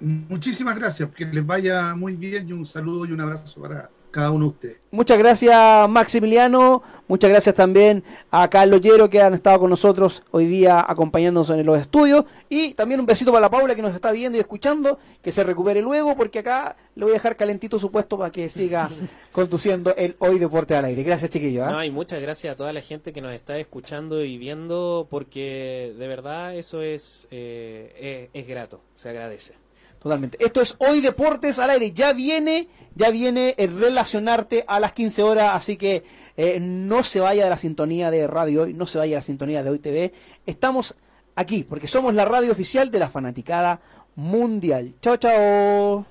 Muchísimas gracias, que les vaya muy bien y un saludo y un abrazo para cada uno de ustedes. Muchas gracias Maximiliano, muchas gracias también a Carlos Llero que han estado con nosotros hoy día acompañándonos en los estudios y también un besito para la Paula que nos está viendo y escuchando, que se recupere luego porque acá le voy a dejar calentito su puesto para que siga conduciendo el Hoy Deporte al Aire. Gracias chiquillos. ¿eh? No, y muchas gracias a toda la gente que nos está escuchando y viendo porque de verdad eso es, eh, es grato, se agradece. Totalmente. Esto es Hoy Deportes al aire. Ya viene, ya viene el relacionarte a las 15 horas, así que eh, no se vaya de la sintonía de Radio Hoy, no se vaya de la sintonía de Hoy TV. Estamos aquí porque somos la radio oficial de la fanaticada mundial. Chao, chao.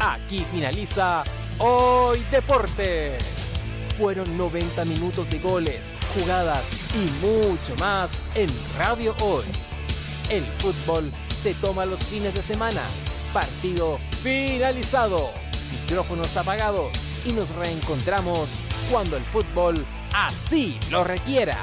Aquí finaliza Hoy Deportes fueron 90 minutos de goles, jugadas y mucho más en Radio Hoy. El fútbol se toma los fines de semana. Partido finalizado. Micrófonos apagados y nos reencontramos cuando el fútbol así lo requiera.